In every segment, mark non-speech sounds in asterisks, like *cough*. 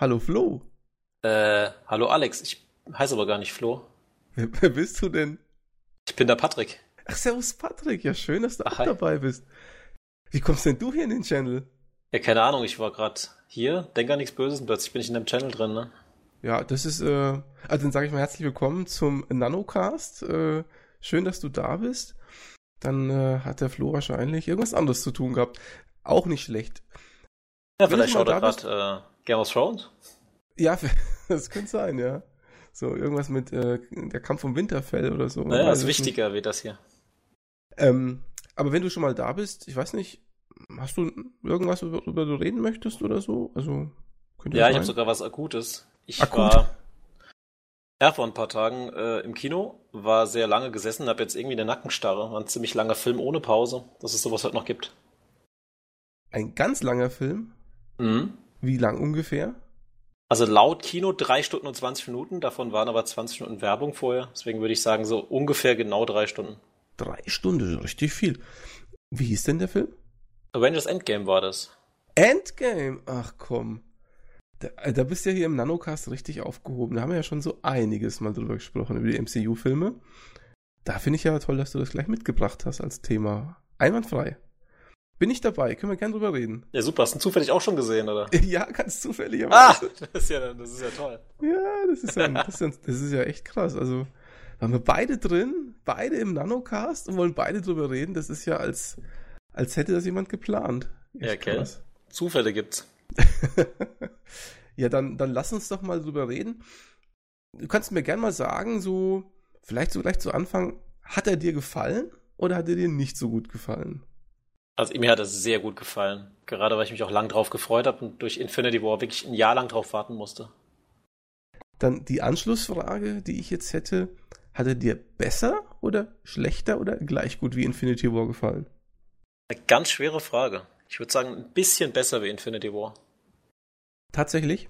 Hallo Flo. Äh, hallo Alex. Ich heiße aber gar nicht Flo. Wer, wer bist du denn? Ich bin der Patrick. Ach, servus Patrick. Ja, schön, dass du Ach, auch hi. dabei bist. Wie kommst denn du hier in den Channel? Ja, keine Ahnung, ich war gerade hier, denk an nichts Böses und plötzlich bin ich in dem Channel drin, ne? Ja, das ist, äh, also dann sage ich mal herzlich willkommen zum Nanocast. Äh, schön, dass du da bist. Dann äh, hat der Flo wahrscheinlich irgendwas anderes zu tun gehabt. Auch nicht schlecht. Ja, Wenn vielleicht schaut er gerade äh, Game of Thrones. Ja, *laughs* das könnte sein, ja. So, irgendwas mit äh, der Kampf um Winterfell oder so. Naja, ist wichtiger wie das hier. Ähm, aber wenn du schon mal da bist, ich weiß nicht, hast du irgendwas, über, über du reden möchtest oder so? Also, könnte Ja, ich habe sogar was Akutes. Ich Akut? war ja vor ein paar Tagen äh, im Kino, war sehr lange gesessen, habe jetzt irgendwie eine Nackenstarre. War ein ziemlich langer Film ohne Pause, dass es sowas heute noch gibt. Ein ganz langer Film. Mhm. Wie lang ungefähr? Also laut Kino drei Stunden und 20 Minuten, davon waren aber 20 Minuten Werbung vorher. Deswegen würde ich sagen, so ungefähr genau drei Stunden. Drei Stunden, richtig viel. Wie hieß denn der Film? Avengers Endgame war das. Endgame. Ach komm. Da, äh, da bist du ja hier im Nanocast richtig aufgehoben. Da haben wir ja schon so einiges mal drüber gesprochen, über die MCU-Filme. Da finde ich ja toll, dass du das gleich mitgebracht hast als Thema. Einwandfrei. Bin ich dabei, können wir gerne drüber reden. Ja, super. Hast du ihn zufällig auch schon gesehen, oder? *laughs* Ja, ganz zufällig. Ah, das ist ja, das ist ja toll. Ja, das ist ja, das ist, ja, das ist ja echt krass. Also, da haben wir beide drin, beide im Nanocast und wollen beide drüber reden. Das ist ja als, als hätte das jemand geplant. Ja, okay. Zufälle gibt's. *laughs* ja, dann, dann lass uns doch mal drüber reden. Du kannst mir gern mal sagen, so, vielleicht so gleich zu Anfang, hat er dir gefallen oder hat er dir nicht so gut gefallen? Also mir hat es sehr gut gefallen. Gerade weil ich mich auch lang drauf gefreut habe und durch Infinity War wirklich ein Jahr lang drauf warten musste. Dann die Anschlussfrage, die ich jetzt hätte, hat er dir besser oder schlechter oder gleich gut wie Infinity War gefallen? Eine ganz schwere Frage. Ich würde sagen, ein bisschen besser wie Infinity War. Tatsächlich?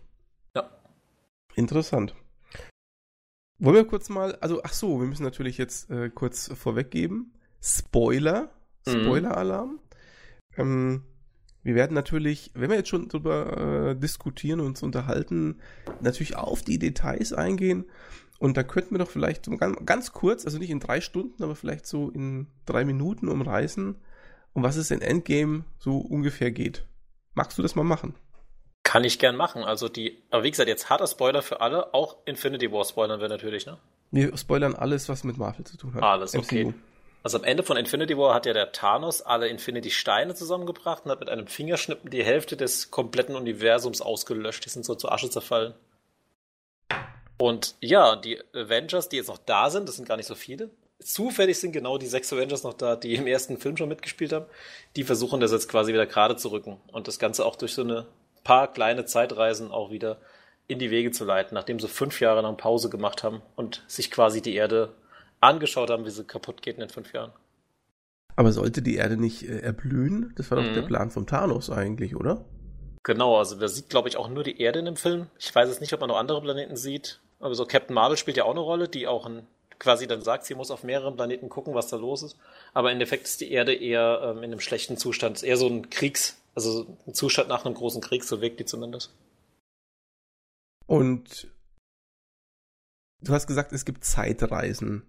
Ja. Interessant. Wollen wir kurz mal, also, ach so, wir müssen natürlich jetzt äh, kurz vorweggeben. Spoiler, Mhm. Spoiler-Alarm. Ähm, wir werden natürlich, wenn wir jetzt schon drüber äh, diskutieren und uns unterhalten, natürlich auf die Details eingehen. Und da könnten wir doch vielleicht so ganz, ganz kurz, also nicht in drei Stunden, aber vielleicht so in drei Minuten umreißen, um was es in Endgame so ungefähr geht. Magst du das mal machen? Kann ich gern machen. Also die, aber wie gesagt, jetzt harter Spoiler für alle. Auch Infinity War spoilern wir natürlich, ne? Wir spoilern alles, was mit Marvel zu tun hat. Alles, okay. Also am Ende von Infinity War hat ja der Thanos alle Infinity-Steine zusammengebracht und hat mit einem Fingerschnippen die Hälfte des kompletten Universums ausgelöscht. Die sind so zu Asche zerfallen. Und ja, die Avengers, die jetzt noch da sind, das sind gar nicht so viele. Zufällig sind genau die sechs Avengers noch da, die im ersten Film schon mitgespielt haben. Die versuchen das jetzt quasi wieder gerade zu rücken und das Ganze auch durch so eine paar kleine Zeitreisen auch wieder in die Wege zu leiten, nachdem sie fünf Jahre lang Pause gemacht haben und sich quasi die Erde angeschaut haben, wie sie kaputt geht in den fünf Jahren. Aber sollte die Erde nicht äh, erblühen? Das war doch Mhm. der Plan vom Thanos eigentlich, oder? Genau, also man sieht, glaube ich, auch nur die Erde in dem Film. Ich weiß jetzt nicht, ob man noch andere Planeten sieht. Aber so Captain Marvel spielt ja auch eine Rolle, die auch ein, quasi dann sagt, sie muss auf mehreren Planeten gucken, was da los ist. Aber im Endeffekt ist die Erde eher ähm, in einem schlechten Zustand. Ist eher so ein Kriegs, also ein Zustand nach einem großen Krieg, so wirkt die zumindest. Und du hast gesagt, es gibt Zeitreisen.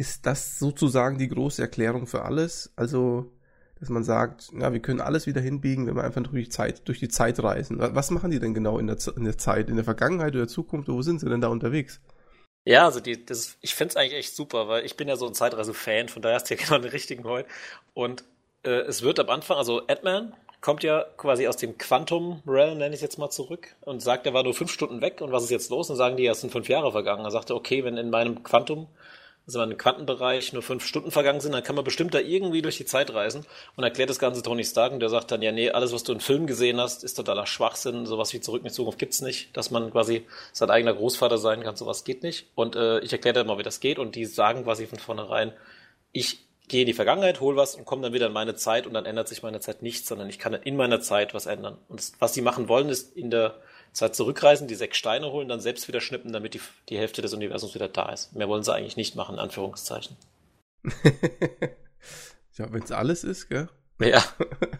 Ist das sozusagen die große Erklärung für alles? Also, dass man sagt, ja, wir können alles wieder hinbiegen, wenn wir einfach durch die Zeit, durch die Zeit reisen. Wa- Was machen die denn genau in der, in der Zeit? In der Vergangenheit oder Zukunft? Wo sind sie denn da unterwegs? Ja, also die, das, ich find's eigentlich echt super, weil ich bin ja so ein Zeitreise-Fan, von daher hast du ja genau den richtigen heute. Und äh, es wird am Anfang, also Ant-Man kommt ja quasi aus dem Quantum Realm, nenne ich es jetzt mal zurück, und sagt, er war nur fünf Stunden weg und was ist jetzt los? Und sagen die, ja, es sind fünf Jahre vergangen. Er sagte, okay, wenn in meinem Quantum, also meinem Quantenbereich nur fünf Stunden vergangen sind, dann kann man bestimmt da irgendwie durch die Zeit reisen und erklärt das Ganze Tony Stark und der sagt dann, ja, nee, alles, was du in Filmen gesehen hast, ist totaler Schwachsinn, sowas wie Zurück in die Zukunft gibt's nicht, dass man quasi sein eigener Großvater sein kann, sowas geht nicht. Und äh, ich erkläre dann mal, wie das geht und die sagen quasi von vornherein, ich gehe in die Vergangenheit, hol was und komme dann wieder in meine Zeit und dann ändert sich meine Zeit nichts, sondern ich kann in meiner Zeit was ändern. Und das, was sie machen wollen, ist in der Zeit zurückreisen, die sechs Steine holen, dann selbst wieder schnippen, damit die, die Hälfte des Universums wieder da ist. Mehr wollen sie eigentlich nicht machen, in Anführungszeichen. *laughs* ja, wenn es alles ist, gell? Ja.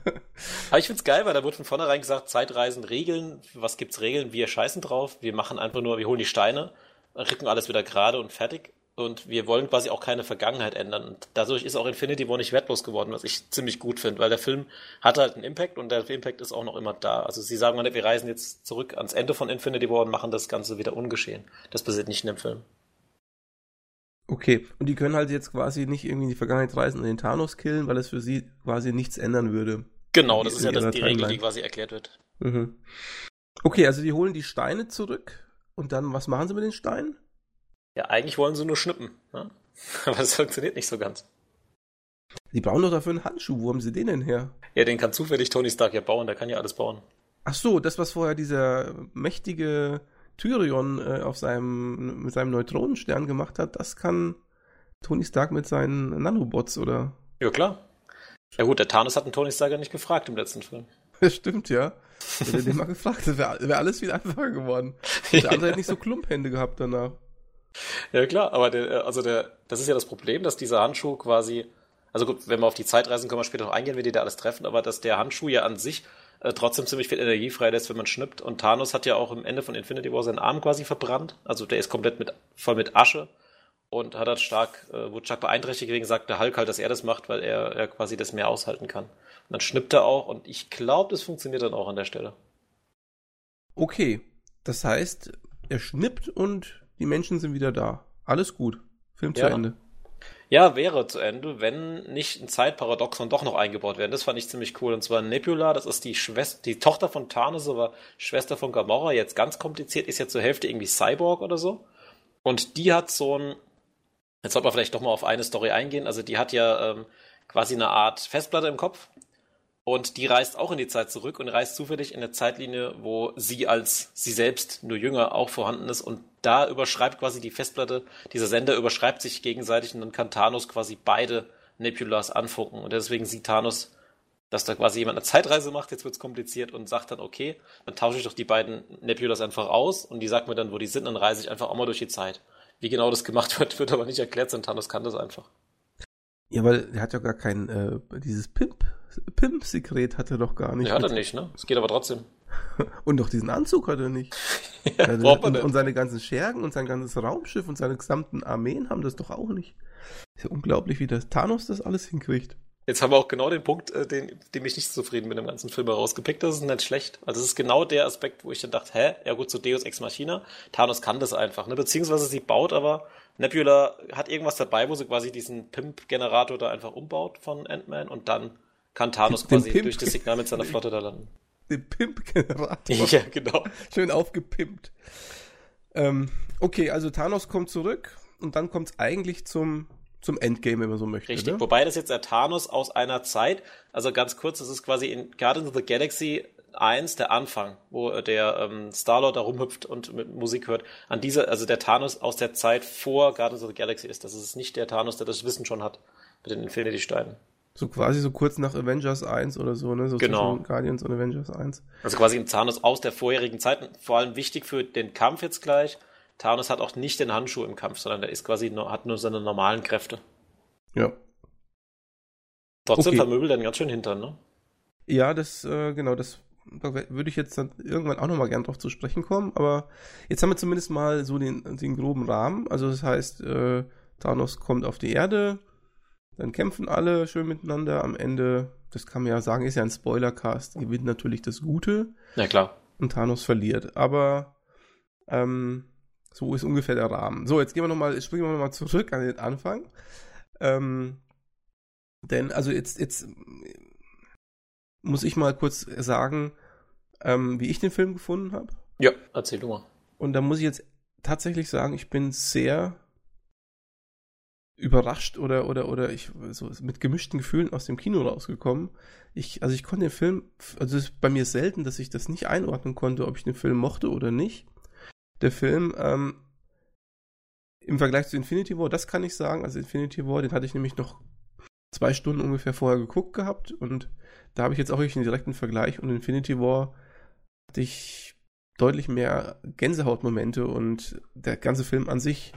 *laughs* Aber ich find's geil, weil da wird von vornherein gesagt, Zeitreisen, Regeln, was gibt's Regeln? Wir scheißen drauf, wir machen einfach nur, wir holen die Steine, rücken alles wieder gerade und fertig. Und wir wollen quasi auch keine Vergangenheit ändern. Und dadurch ist auch Infinity War nicht wertlos geworden, was ich ziemlich gut finde, weil der Film hat halt einen Impact und der Impact ist auch noch immer da. Also sie sagen mal nicht, wir reisen jetzt zurück ans Ende von Infinity War und machen das Ganze wieder ungeschehen. Das passiert nicht in dem Film. Okay, und die können halt jetzt quasi nicht irgendwie in die Vergangenheit reisen und den Thanos killen, weil es für sie quasi nichts ändern würde. Genau, das ist ja das, die Regel, die quasi erklärt wird. Mhm. Okay, also die holen die Steine zurück und dann, was machen sie mit den Steinen? Ja, eigentlich wollen sie nur schnippen, ne? *laughs* aber das funktioniert nicht so ganz. Die bauen doch dafür einen Handschuh, wo haben sie den denn her? Ja, den kann zufällig Tony Stark ja bauen, der kann ja alles bauen. Ach so, das, was vorher dieser mächtige Tyrion äh, auf seinem, mit seinem Neutronenstern gemacht hat, das kann Tony Stark mit seinen Nanobots, oder? Ja, klar. Ja gut, der Thanos hat den Tony Stark ja nicht gefragt im letzten Film. *laughs* Das stimmt, ja. Hätte er den mal gefragt, das wäre wär alles viel einfacher geworden. *laughs* Der andere hätte nicht so Klumphände gehabt danach. Ja klar, aber der, also der, das ist ja das Problem, dass dieser Handschuh quasi, also gut, wenn wir auf die Zeitreisen kommen, wir später noch eingehen, wie die da alles treffen, aber dass der Handschuh ja an sich äh, trotzdem ziemlich viel Energie freilässt, wenn man schnippt. Und Thanos hat ja auch am Ende von Infinity War seinen Arm quasi verbrannt. Also der ist komplett mit, voll mit Asche und hat halt stark, äh, wurde stark beeinträchtigt, deswegen sagt der Hulk halt, dass er das macht, weil er, er quasi das mehr aushalten kann. Und dann schnippt er auch und ich glaube, das funktioniert dann auch an der Stelle. Okay, das heißt, er schnippt und die Menschen sind wieder da. Alles gut. Film zu Ja. Ende. Ja, wäre zu Ende, wenn nicht ein Zeitparadoxon doch noch eingebaut wäre. Das fand ich ziemlich cool. Und zwar Nebula, das ist die Schwester, die Tochter von Thanos, aber Schwester von Gamora, jetzt ganz kompliziert, ist jetzt zur Hälfte irgendwie Cyborg oder so. Und die hat so ein, jetzt sollte man vielleicht doch mal auf eine Story eingehen. Also die hat ja ähm, quasi eine Art Festplatte im Kopf. Und die reist auch in die Zeit zurück und reist zufällig in eine Zeitlinie, wo sie als sie selbst nur jünger auch vorhanden ist. Und da überschreibt quasi die Festplatte, dieser Sender überschreibt sich gegenseitig und dann kann Thanos quasi beide Nebulas anfunken. Und deswegen sieht Thanos, dass da quasi jemand eine Zeitreise macht, jetzt wird's kompliziert und sagt dann, okay, dann tausche ich doch die beiden Nebulas einfach aus und die sagt mir dann, wo die sind, dann reise ich einfach auch mal durch die Zeit. Wie genau das gemacht *laughs* wird, wird aber nicht erklärt, sondern Thanos kann das einfach. Ja, weil er hat ja gar kein, äh, dieses Pimp, Pimp-Sekret hat er doch gar nicht. Ja, hat er nicht, ne? Es geht aber trotzdem. *laughs* Und doch diesen Anzug hat er nicht. *laughs* Ja, Also, braucht man und, und seine ganzen Schergen und sein ganzes Raumschiff und seine gesamten Armeen haben das doch auch nicht. Ist ja unglaublich, wie das Thanos das alles hinkriegt. Jetzt haben wir auch genau den Punkt, äh, den, dem ich nicht zufrieden mit dem ganzen Film herausgepickt. Das ist nicht schlecht. Also es ist genau der Aspekt, wo ich dann dachte, hä, ja gut, so Deus Ex Machina. Thanos kann das einfach, ne? Beziehungsweise sie baut aber, Nebula hat irgendwas dabei, wo sie quasi diesen Pimp-Generator da einfach umbaut von Ant-Man und dann kann Thanos Den quasi Pimp- durch das Signal mit seiner Flotte da landen. Den Pimp-Generator. *laughs* ja, genau. Schön aufgepimpt. Ähm, okay, also Thanos kommt zurück und dann kommt es eigentlich zum, zum Endgame, wenn man so möchte. Richtig. Ne? Wobei das jetzt der Thanos aus einer Zeit, also ganz kurz, das ist quasi in Guardians of the Galaxy 1 der Anfang, wo äh, der ähm, Star-Lord da rumhüpft und mit Musik hört. An dieser, also der Thanos aus der Zeit vor Guardians of the Galaxy ist. Das ist nicht der Thanos, der das Wissen schon hat mit den Infinity-Steinen. So quasi so kurz nach Avengers 1 oder so, ne? So Genau. zwischen Guardians und Avengers 1. Also quasi ein Thanos aus der vorherigen Zeit. Vor allem wichtig für den Kampf jetzt gleich. Thanos hat auch nicht den Handschuh im Kampf, sondern der ist quasi nur, hat nur seine normalen Kräfte. Ja. Trotzdem Okay. vermöbelt er den ganz schön hintern, ne? Ja, das, äh, genau, das da würde ich jetzt dann irgendwann auch nochmal gern drauf zu sprechen kommen, aber jetzt haben wir zumindest mal so den, den groben Rahmen. Also das heißt, äh, Thanos kommt auf die Erde, dann kämpfen alle schön miteinander. Am Ende, das kann man ja sagen, ist ja ein Spoilercast, gewinnt natürlich das Gute Ja, klar. und Thanos verliert. Aber ähm, so ist ungefähr der Rahmen. So, jetzt gehen wir noch mal, springen wir nochmal zurück an den Anfang. Ähm, denn, also jetzt, jetzt muss ich mal kurz sagen, ähm, wie ich den Film gefunden habe. Ja, erzähl du mal. Und da muss ich jetzt tatsächlich sagen, ich bin sehr überrascht oder oder oder ich so mit gemischten Gefühlen aus dem Kino rausgekommen. Ich also ich konnte den Film also es ist bei mir selten, dass ich das nicht einordnen konnte, ob ich den Film mochte oder nicht. Der Film ähm, im Vergleich zu Infinity War, das kann ich sagen. Also Infinity War, den hatte ich nämlich noch zwei Stunden ungefähr vorher geguckt gehabt und da habe ich jetzt auch wirklich einen direkten Vergleich und Infinity War hatte ich deutlich mehr Gänsehautmomente und der ganze Film an sich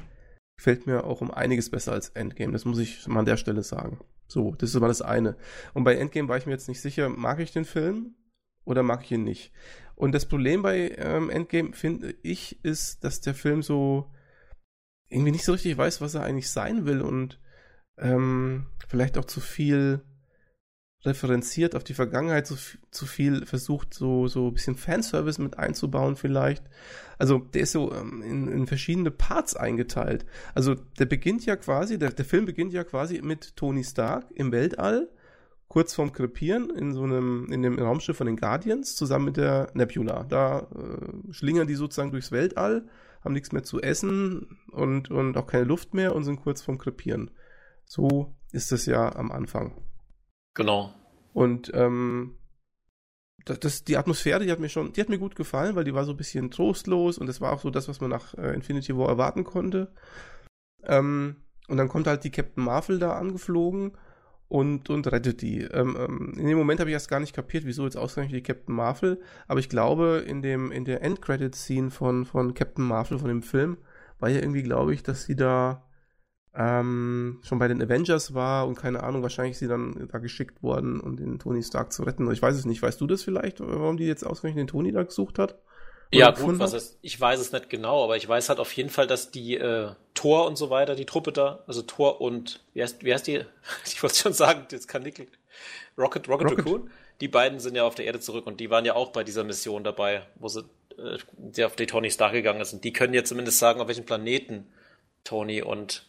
gefällt mir auch um einiges besser als Endgame. Das muss ich mal an der Stelle sagen. So, das ist immer das eine. Und bei Endgame war ich mir jetzt nicht sicher, mag ich den Film oder mag ich ihn nicht? Und das Problem bei ähm, Endgame, finde ich, ist, dass der Film so irgendwie nicht so richtig weiß, was er eigentlich sein will und ähm, vielleicht auch zu viel referenziert auf die Vergangenheit, zu, zu viel versucht, so, so ein bisschen Fanservice mit einzubauen vielleicht. Also der ist so ähm, in, in verschiedene Parts eingeteilt. Also der beginnt ja quasi, der, der Film beginnt ja quasi mit Tony Stark im Weltall, kurz vorm Krepieren in so einem, in dem Raumschiff von den Guardians, zusammen mit der Nebula. Da äh, schlingern die sozusagen durchs Weltall, haben nichts mehr zu essen und, und auch keine Luft mehr und sind kurz vorm Krepieren. So ist es ja am Anfang. Genau. Und ähm, das, das, die Atmosphäre, die hat mir schon, die hat mir gut gefallen, weil die war so ein bisschen trostlos und das war auch so das, was man nach äh, Infinity War erwarten konnte. Ähm, und dann kommt halt die Captain Marvel da angeflogen und, und rettet die. Ähm, ähm, in dem Moment habe ich erst gar nicht kapiert, wieso jetzt ausgerechnet die Captain Marvel, aber ich glaube, in dem, in der Endcredit-Scene von, von Captain Marvel, von dem Film, war ja irgendwie, glaube ich, dass sie da ähm, schon bei den Avengers war und keine Ahnung, wahrscheinlich sie dann da geschickt worden, um den Tony Stark zu retten. Ich weiß es nicht. Weißt du das vielleicht, warum die jetzt ausgerechnet den Tony da gesucht hat? Ja, gut, was ist, ich weiß es nicht genau, aber ich weiß halt auf jeden Fall, dass die äh, Thor und so weiter, die Truppe da, also Thor und, wie heißt, wie heißt die? *laughs* Ich wollte schon sagen, jetzt kann Nickel. Rocket, Rocket, Rocket Raccoon, die beiden sind ja auf der Erde zurück und die waren ja auch bei dieser Mission dabei, wo sie äh, die auf die Tony Stark gegangen sind. Die können jetzt zumindest sagen, auf welchem Planeten Tony und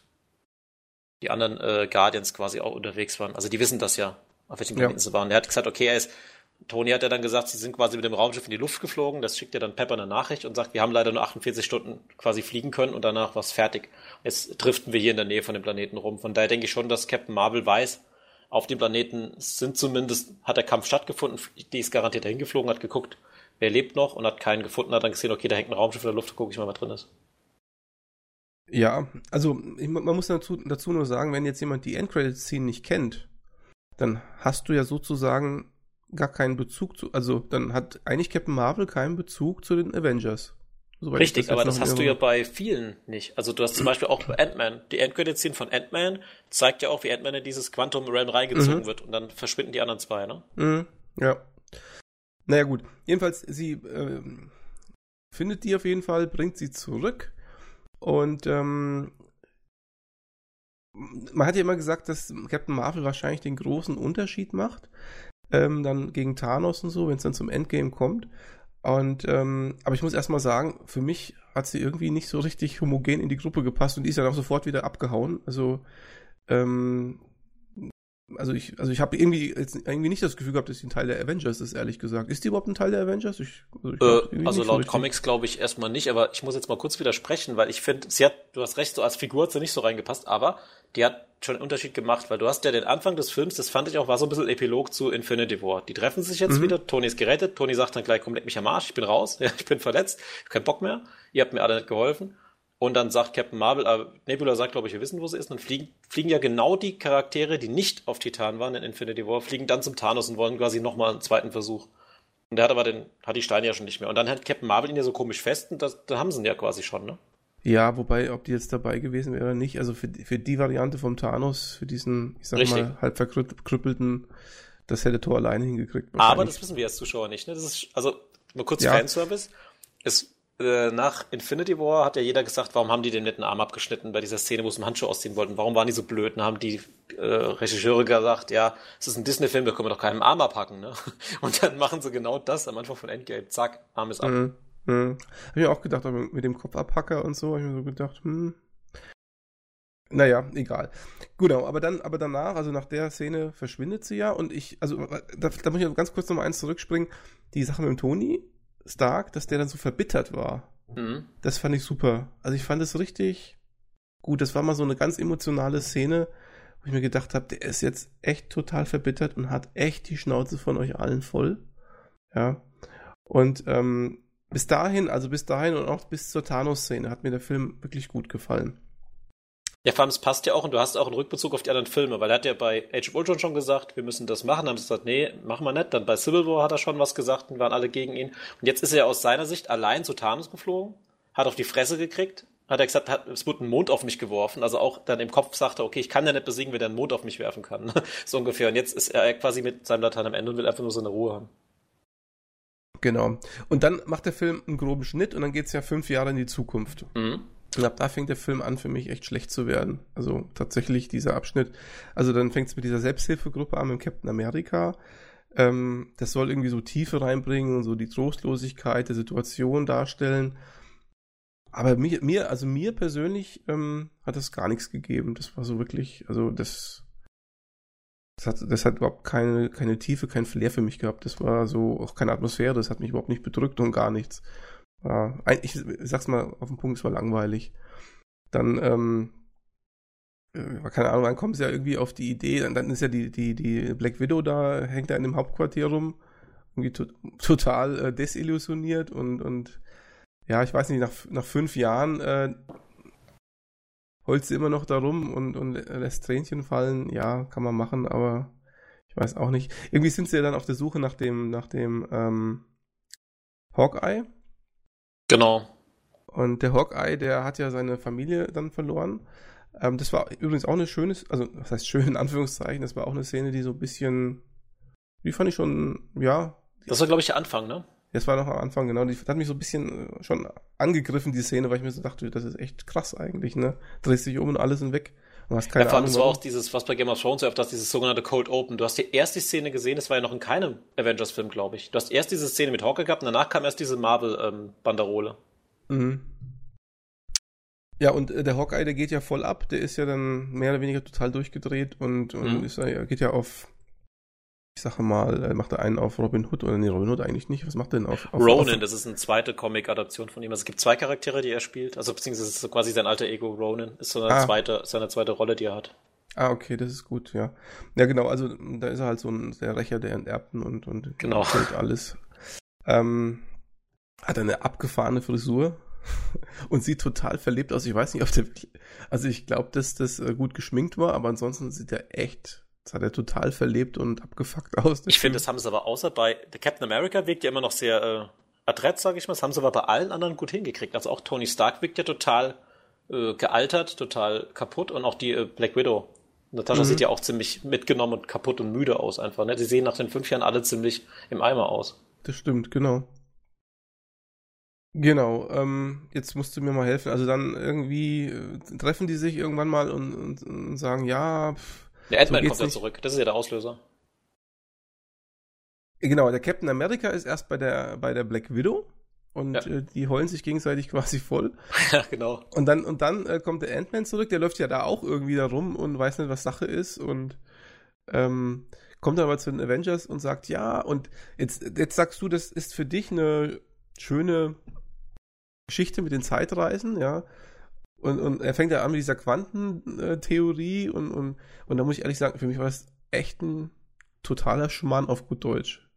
die anderen äh, Guardians quasi auch unterwegs waren. Also die wissen das ja, auf welchen Planeten ja. sie waren. Er hat gesagt, okay, er ist, Tony hat ja dann gesagt, sie sind quasi mit dem Raumschiff in die Luft geflogen. Das schickt ja dann Pepper eine Nachricht und sagt, wir haben leider nur 48 Stunden quasi fliegen können und danach war es fertig. Jetzt driften wir hier in der Nähe von dem Planeten rum. Von daher denke ich schon, dass Captain Marvel weiß, auf dem Planeten sind zumindest, hat der Kampf stattgefunden, die ist garantiert dahin geflogen, hat geguckt, wer lebt noch und hat keinen gefunden, hat dann gesehen, okay, da hängt ein Raumschiff in der Luft, gucke ich mal, was drin ist. Ja, also ich, man muss dazu, dazu nur sagen, wenn jetzt jemand die Endcredit-Scene nicht kennt, dann hast du ja sozusagen gar keinen Bezug zu, also dann hat eigentlich Captain Marvel keinen Bezug zu den Avengers. Richtig, das aber das hast du ja bei vielen nicht. Also du hast zum Beispiel auch Ant-Man. Die Endcredit-Scene von Ant-Man zeigt ja auch, wie Ant-Man in dieses Quantum Realm reingezogen mhm. wird und dann verschwinden die anderen zwei, ne? Mhm, ja. Naja gut, jedenfalls, sie äh, findet die auf jeden Fall, bringt sie zurück und ähm, man hat ja immer gesagt, dass Captain Marvel wahrscheinlich den großen Unterschied macht, ähm, dann gegen Thanos und so, wenn es dann zum Endgame kommt. Und ähm, aber ich muss erstmal sagen, für mich hat sie irgendwie nicht so richtig homogen in die Gruppe gepasst und die ist dann auch sofort wieder abgehauen. Also ähm, also ich, also ich habe irgendwie jetzt irgendwie nicht das Gefühl gehabt, dass sie ein Teil der Avengers ist, ehrlich gesagt. Ist die überhaupt ein Teil der Avengers? Ich, also, ich äh, also laut so Comics glaube ich erstmal nicht, aber ich muss jetzt mal kurz widersprechen, weil ich finde, sie hat, du hast recht, so als Figur hat sie nicht so reingepasst, aber die hat schon einen Unterschied gemacht, weil du hast ja den Anfang des Films, das fand ich auch, war so ein bisschen Epilog zu Infinity War. Die treffen sich jetzt mhm. wieder, Tony ist gerettet, Tony sagt dann gleich, komm, leck mich am Arsch, ich bin raus, *laughs* ich bin verletzt, ich hab keinen Bock mehr, ihr habt mir alle nicht geholfen. Und dann sagt Captain Marvel, äh, Nebula sagt, glaube ich, wir wissen, wo sie ist. Und dann fliegen, fliegen ja genau die Charaktere, die nicht auf Titan waren in Infinity War, fliegen dann zum Thanos und wollen quasi nochmal einen zweiten Versuch. Und der hat aber den, hat die Steine ja schon nicht mehr. Und dann hat Captain Marvel ihn ja so komisch fest und das, da haben sie ihn ja quasi schon, ne? Ja, wobei, ob die jetzt dabei gewesen wäre oder nicht, also für, für die Variante vom Thanos, für diesen, ich sag Richtig. mal, halb verkrüppelten, das hätte Thor alleine hingekriegt. Aber das wissen wir als Zuschauer nicht, ne? Das ist, also, nur kurz ja. Fanservice. Es äh, nach Infinity War hat ja jeder gesagt, warum haben die den netten Arm abgeschnitten bei dieser Szene, wo sie einen Handschuh ausziehen wollten? Warum waren die so blöd? Und haben die äh, Regisseure gesagt, ja, es ist ein Disney-Film, da können wir doch keinen Arm abhacken, ne? *laughs* Und dann machen sie genau das am Anfang von Endgame. Zack, Arm ist ab. Mhm. Mhm. Hab ich auch gedacht, aber mit dem Kopfabhacker und so, habe ich mir so gedacht, hm. Naja, egal. Genau, aber dann, aber danach, also nach der Szene verschwindet sie ja und ich, also da, da muss ich ganz kurz noch mal eins zurückspringen. Die Sache mit dem Toni, Stark, dass der dann so verbittert war. Mhm. Das fand ich super. Also ich fand es richtig gut. Das war mal so eine ganz emotionale Szene, wo ich mir gedacht habe, der ist jetzt echt total verbittert und hat echt die Schnauze von euch allen voll. Ja. Und ähm, bis dahin, also bis dahin und auch bis zur Thanos-Szene hat mir der Film wirklich gut gefallen. Ja, vor allem, es passt ja auch und du hast auch einen Rückbezug auf die anderen Filme, weil er hat ja bei Age of Ultron schon gesagt, wir müssen das machen, dann haben sie gesagt, nee, machen wir nicht. Dann bei Civil War hat er schon was gesagt und waren alle gegen ihn. Und jetzt ist er aus seiner Sicht allein zu Thanos geflogen, hat auf die Fresse gekriegt, hat er gesagt, hat, es wurde ein Mond auf mich geworfen, also auch dann im Kopf sagte, okay, ich kann ja nicht besiegen, wenn er einen Mond auf mich werfen kann. *laughs* so ungefähr. Und jetzt ist er quasi mit seinem Latein am Ende und will einfach nur seine Ruhe haben. Genau. Und dann macht der Film einen groben Schnitt und dann geht es ja fünf Jahre in die Zukunft. Mhm. Und ab da fängt der Film an, für mich echt schlecht zu werden. Also tatsächlich dieser Abschnitt. Also dann fängt es mit dieser Selbsthilfegruppe an, mit Captain America. Ähm, das soll irgendwie so Tiefe reinbringen und so die Trostlosigkeit der Situation darstellen. Aber mir, mir also mir persönlich ähm, hat das gar nichts gegeben. Das war so wirklich, also das, das hat, das hat überhaupt keine, keine Tiefe, kein Flair für mich gehabt. Das war so auch keine Atmosphäre, das hat mich überhaupt nicht bedrückt und gar nichts. Ja, ich sag's mal auf den Punkt, es war langweilig. Dann, ähm, äh, keine Ahnung, dann kommen sie ja irgendwie auf die Idee, dann, dann ist ja die, die, die Black Widow da, hängt da in dem Hauptquartier rum, irgendwie to *laughs* total äh, desillusioniert und, und ja, ich weiß nicht, nach, nach fünf Jahren äh, holt sie immer noch da rum und, und lässt Tränchen fallen. Ja, kann man machen, aber ich weiß auch nicht. Irgendwie sind sie ja dann auf der Suche nach dem, nach dem ähm, Hawkeye. Genau. Und der Hawkeye, der hat ja seine Familie dann verloren. Ähm, das war übrigens auch eine schöne, also was heißt schön in Anführungszeichen, das war auch eine Szene, die so ein bisschen, die fand ich schon, ja. Das war, glaube ich, der Anfang, ne? Das war noch am Anfang, genau. Die hat mich so ein bisschen äh, schon angegriffen, die Szene, weil ich mir so dachte, das ist echt krass eigentlich, ne? Drehst dich um und alles sind weg. Und hast keine ja, vor allem, Ahnung, das war auch dieses, was bei Game of Thrones so oft, das dieses sogenannte Cold Open. Du hast die erste Szene gesehen, das war ja noch in keinem Avengers-Film, glaube ich. Du hast erst diese Szene mit Hawkeye gehabt und danach kam erst diese Marvel-Banderole. Ähm, mhm. Ja, und äh, der Hawkeye, der geht ja voll ab, der ist ja dann mehr oder weniger total durchgedreht und, und mhm. ist, äh, geht ja auf ich sage mal, er macht er einen auf Robin Hood oder nee, Robin Hood eigentlich nicht. Was macht er denn auf, auf Ronan, auf, das ist eine zweite Comic-Adaption von ihm. Also es gibt zwei Charaktere, die er spielt. Also beziehungsweise ist so quasi sein alter Ego Ronan. Ist so eine ah. zweite, seine zweite Rolle, die er hat. Ah, okay, das ist gut, ja. Ja, genau, also da ist er halt so ein der Rächer der Enterbten und, und genau. alles. Ähm, hat eine abgefahrene Frisur *laughs* und sieht total verlebt aus. Ich weiß nicht, ob der also ich glaube, dass das äh, gut geschminkt war, aber ansonsten sieht er echt das hat er total verlebt und abgefuckt *laughs* aus. Ich finde, das haben sie aber außer bei The Captain America wirkt ja immer noch sehr äh, adrett, sage ich mal. Das haben sie aber bei allen anderen gut hingekriegt. Also auch Tony Stark wirkt ja total äh, gealtert, total kaputt und auch die äh, Black Widow. Natascha mhm. sieht ja auch ziemlich mitgenommen und kaputt und müde aus einfach. Ne? Die sehen nach den fünf Jahren alle ziemlich im Eimer aus. Das stimmt, genau. Genau, ähm, jetzt musst du mir mal helfen. Also dann irgendwie äh, treffen die sich irgendwann mal und, und, und sagen, ja, pff, der Ant-Man so kommt ja zurück. Das ist ja der Auslöser. Genau, der Captain America ist erst bei der, bei der Black Widow und ja. äh, die heulen sich gegenseitig *laughs* quasi voll. *laughs* Ja, genau. Und dann, und dann äh, kommt der Ant-Man zurück, der läuft ja da auch irgendwie da rum und weiß nicht, was Sache ist und ähm, kommt dann aber zu den Avengers und sagt, ja, und jetzt, jetzt sagst du, das ist für dich eine schöne Geschichte mit den Zeitreisen, ja. Und, und er fängt ja an mit dieser Quantentheorie und, und, und da muss ich ehrlich sagen, für mich war das echt ein totaler Schmarrn auf gut Deutsch.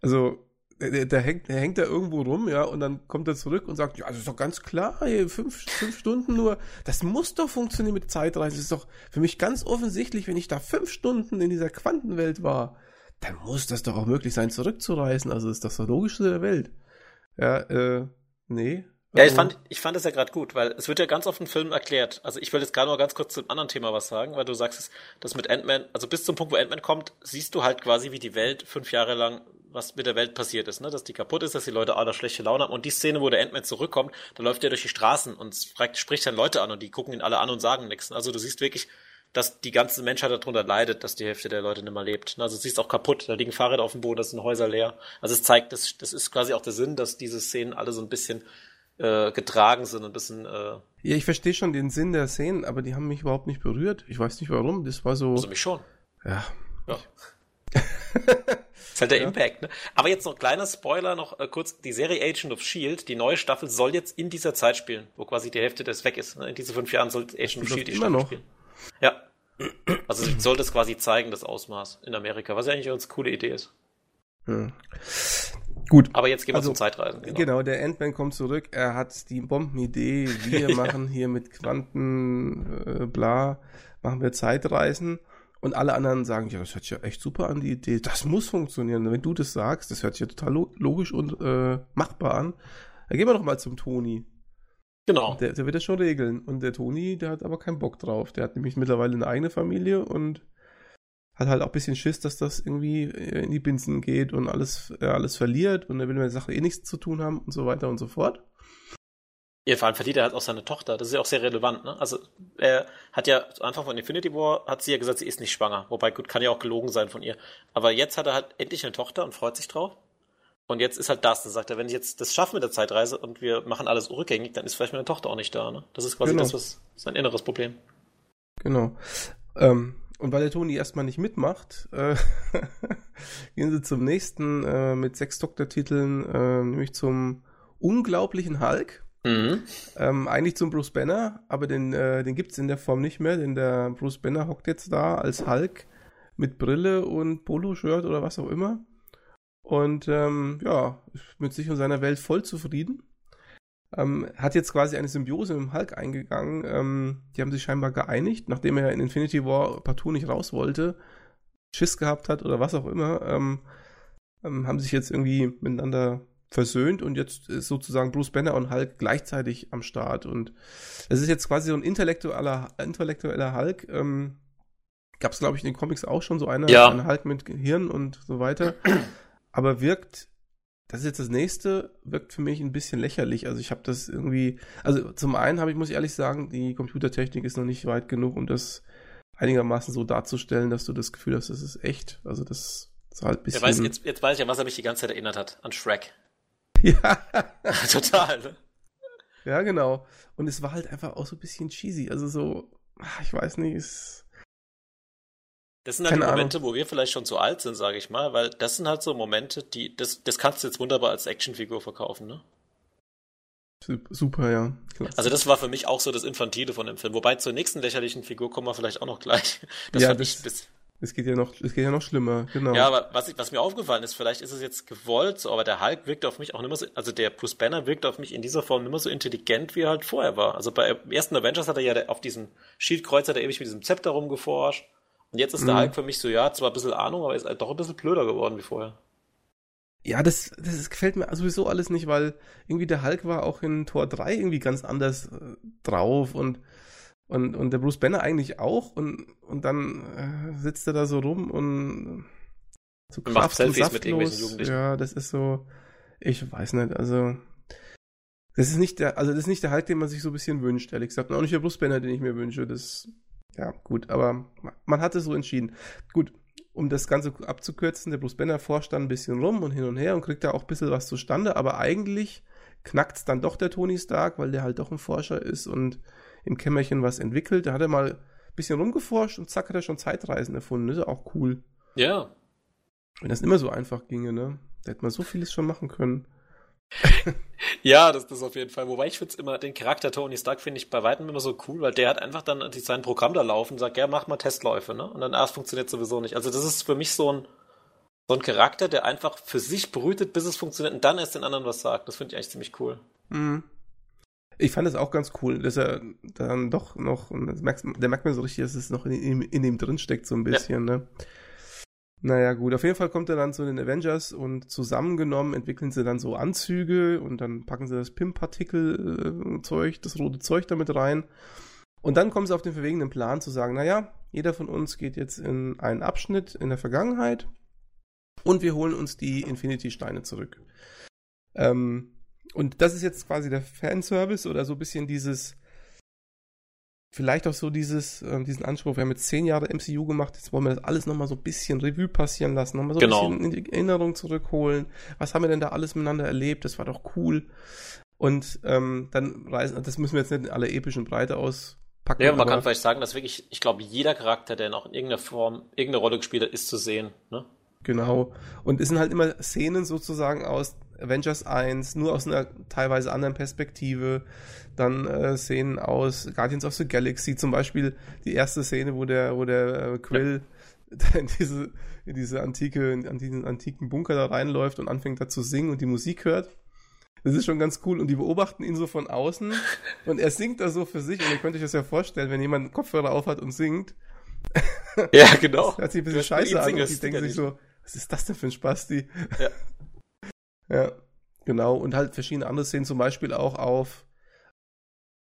Also, der, der, hängt, der hängt da irgendwo rum, ja, und dann kommt er zurück und sagt, ja, das ist doch ganz klar, ey, fünf, fünf Stunden nur, das muss doch funktionieren mit Zeitreisen. Das ist doch für mich ganz offensichtlich, wenn ich da fünf Stunden in dieser Quantenwelt war, dann muss das doch auch möglich sein, zurückzureisen. Also ist das Logischste der Welt. Ja, äh, nee, ja, ich fand, ich fand es ja gerade gut, weil es wird ja ganz oft im Film erklärt. Also ich will jetzt gerade noch ganz kurz zum anderen Thema was sagen, weil du sagst, dass mit Ant-Man, also bis zum Punkt, wo Ant-Man kommt, siehst du halt quasi, wie die Welt fünf Jahre lang, was mit der Welt passiert ist, ne? Dass die kaputt ist, dass die Leute alle schlechte Laune haben. Und die Szene, wo der Ant-Man zurückkommt, da läuft er durch die Straßen und fragt, spricht dann Leute an und die gucken ihn alle an und sagen nichts. Also du siehst wirklich, dass die ganze Menschheit darunter leidet, dass die Hälfte der Leute nicht mehr lebt. Also du siehst auch kaputt, da liegen Fahrräder auf dem Boden, das sind Häuser leer. Also es zeigt, das, das ist quasi auch der Sinn, dass diese Szenen alle so ein bisschen äh, getragen sind, ein bisschen. Äh, ja, ich verstehe schon den Sinn der Szenen, aber die haben mich überhaupt nicht berührt. Ich weiß nicht warum. Das war so. Also mich schon. Ja. Ja. *laughs* ist halt der ja. Impact, ne? Aber jetzt noch kleiner Spoiler, noch äh, kurz, die Serie Agent of Shield, die neue Staffel soll jetzt in dieser Zeit spielen, wo quasi die Hälfte des weg ist. Ne? In diesen fünf Jahren soll Agent of Shield die Staffel noch. spielen. Ja. Also soll das quasi zeigen, das Ausmaß in Amerika, was ja eigentlich eine ganz coole Idee ist. Hm. Gut. Aber jetzt gehen wir also, zum Zeitreisen. Genau. genau, der Endman kommt zurück. Er hat die Bombenidee. Wir *laughs* machen hier mit Quanten, äh, bla, machen wir Zeitreisen. Und alle anderen sagen, ja, das hört sich ja echt super an, die Idee. Das muss funktionieren. Wenn du das sagst, das hört sich ja total logisch und äh, machbar an. Dann gehen wir doch mal zum Toni. Genau. Der, der wird das schon regeln. Und der Toni, der hat aber keinen Bock drauf. Der hat nämlich mittlerweile eine eigene Familie und hat halt auch ein bisschen Schiss, dass das irgendwie äh, in die Binsen geht und alles, äh, alles verliert und er will mit der Sache eh nichts zu tun haben und so weiter und so fort. Ja, vor allem verliert er halt auch seine Tochter. Das ist ja auch sehr relevant, ne? Also, er hat ja zu Anfang von Infinity War, hat sie ja gesagt, sie ist nicht schwanger. Wobei, gut, kann ja auch gelogen sein von ihr. Aber jetzt hat er halt endlich eine Tochter und freut sich drauf. Und jetzt ist halt das, dann sagt er, wenn ich jetzt das schaffe mit der Zeitreise und wir machen alles rückgängig, dann ist vielleicht meine Tochter auch nicht da, ne? Das ist quasi Genau. das, was sein inneres Problem. Genau. Ähm, und weil der Toni erstmal nicht mitmacht, äh, *laughs* gehen sie zum nächsten äh, mit sechs Doktortiteln, äh, nämlich zum unglaublichen Hulk. Mhm. Ähm, eigentlich zum Bruce Banner, aber den, äh, den gibt's in der Form nicht mehr, denn der Bruce Banner hockt jetzt da als Hulk mit Brille und Poloshirt oder was auch immer. Und ähm, ja, ist mit sich und seiner Welt voll zufrieden. Ähm, hat jetzt quasi eine Symbiose mit dem Hulk eingegangen. Ähm, die haben sich scheinbar geeinigt, nachdem er in Infinity War partout nicht raus wollte, Schiss gehabt hat oder was auch immer, ähm, ähm, haben sich jetzt irgendwie miteinander versöhnt und jetzt ist sozusagen Bruce Banner und Hulk gleichzeitig am Start. Und das ist jetzt quasi so ein intellektueller, intellektueller Hulk. Ähm, Gab es, glaube ich, in den Comics auch schon so eine, Ja. eine Hulk mit Gehirn und so weiter. Aber wirkt, das ist jetzt das nächste, wirkt für mich ein bisschen lächerlich. Also ich habe das irgendwie, also zum einen habe ich, muss ich ehrlich sagen, die Computertechnik ist noch nicht weit genug, um das einigermaßen so darzustellen, dass du das Gefühl hast, das ist echt. Also das ist halt ein bisschen. weiß, jetzt, jetzt weiß ich ja, was er mich die ganze Zeit erinnert hat. An Shrek. *laughs* ja. *laughs* Total, ne? Ja, genau. Und es war halt einfach auch so ein bisschen cheesy. Also so, ach, ich weiß nicht, es. Das sind halt die Keine Momente, wo wir vielleicht schon zu alt sind, sage ich mal, weil das sind halt so Momente, die, das, das kannst du jetzt wunderbar als Actionfigur verkaufen, ne? Super, ja. Klasse. Also das war für mich auch so das Infantile von dem Film. Wobei zur nächsten lächerlichen Figur kommen wir vielleicht auch noch gleich. *laughs* Das Ja, das- bis, es geht ja noch, es geht ja noch schlimmer, genau. Ja, aber was, ich, was mir aufgefallen ist, vielleicht ist es jetzt gewollt, so, aber der Hulk wirkt auf mich auch nicht mehr so, also der Bruce Banner wirkt auf mich in dieser Form nicht mehr so intelligent, wie er halt vorher war. Also bei ersten Avengers hat er ja der- auf diesem Schildkreuz hat er ewig mit diesem Zepter rumgeforscht. Und jetzt ist der Mhm. Hulk für mich so, ja, zwar ein bisschen Ahnung, aber ist halt doch ein bisschen blöder geworden wie vorher. Ja, das, das gefällt mir sowieso alles nicht, weil irgendwie der Hulk war auch in Tor 3 irgendwie ganz anders äh, drauf und, und, und der Bruce Banner eigentlich auch und, und dann äh, sitzt er da so rum und so Und macht Selfies mit irgendwelchen saftlos. Jugendlichen. Ja, das ist so, ich weiß nicht, also das ist nicht der, also das ist nicht der Hulk, den man sich so ein bisschen wünscht, ehrlich gesagt. Und auch nicht der Bruce Banner, den ich mir wünsche. Das, ja, gut, aber man hat es so entschieden. Gut, um das Ganze abzukürzen, der Bruce Banner forscht dann ein bisschen rum und hin und her und kriegt da auch ein bisschen was zustande, aber eigentlich knackt es dann doch der Tony Stark, weil der halt doch ein Forscher ist und im Kämmerchen was entwickelt. Da hat er mal ein bisschen rumgeforscht und zack hat er schon Zeitreisen erfunden. Das ist ja auch cool. Ja. Wenn das immer so einfach ginge, ne? Da hätte man so vieles schon machen können. *laughs* Ja, das, das auf jeden Fall. Wobei ich find's immer, den Charakter Tony Stark finde ich bei weitem immer so cool, weil der hat einfach dann sein Programm da laufen und sagt, ja, mach mal Testläufe, ne? Und dann, ah, es funktioniert sowieso nicht. Also das ist für mich so ein, so ein Charakter, der einfach für sich brütet, bis es funktioniert und dann erst den anderen was sagt. Das finde ich eigentlich ziemlich cool. Mhm. Ich fand es auch ganz cool, dass er dann doch noch, und das merkst, da merkt man so richtig, dass es noch in, ihm- in ihm drin steckt, so ein bisschen, ne? Naja, gut, auf jeden Fall kommt er dann zu den Avengers und zusammengenommen entwickeln sie dann so Anzüge und dann packen sie das PIM-Partikel-Zeug, das rote Zeug damit rein. Und dann kommen sie auf den verwegenen Plan zu sagen, naja, jeder von uns geht jetzt in einen Abschnitt in der Vergangenheit und wir holen uns die Infinity-Steine zurück. Ähm, und das ist jetzt quasi der Fanservice oder so ein bisschen dieses, vielleicht auch so dieses, ähm, diesen Anspruch, wir haben jetzt zehn Jahre MCU gemacht, jetzt wollen wir das alles nochmal so ein bisschen Revue passieren lassen, nochmal so ein Genau. bisschen in die Erinnerung zurückholen. Was haben wir denn da alles miteinander erlebt? Das war doch cool. Und ähm, dann reisen, das müssen wir jetzt nicht in aller epischen Breite auspacken. Ja, man kann vielleicht sagen, dass wirklich, ich glaube, jeder Charakter, der noch in irgendeiner Form irgendeine Rolle gespielt hat, ist zu sehen, ne? Genau. Und es sind halt immer Szenen sozusagen aus Avengers 1, nur aus einer teilweise anderen Perspektive. Dann äh, Szenen aus Guardians of the Galaxy, zum Beispiel die erste Szene, wo der, wo der äh, Quill *laughs* in diese, in diese antike, an diesen antiken Bunker da reinläuft und anfängt da zu singen und die Musik hört. Das ist schon ganz cool und die beobachten ihn so von außen *laughs* und er singt da so für sich und ihr könnt euch das ja vorstellen, wenn jemand einen Kopfhörer aufhat und singt, Ja, genau. Hört sich ein bisschen scheiße an und das die denken ja sich so, was ist das denn für ein Spasti? Ja. *laughs* ja, genau. Und halt verschiedene andere Szenen, zum Beispiel auch auf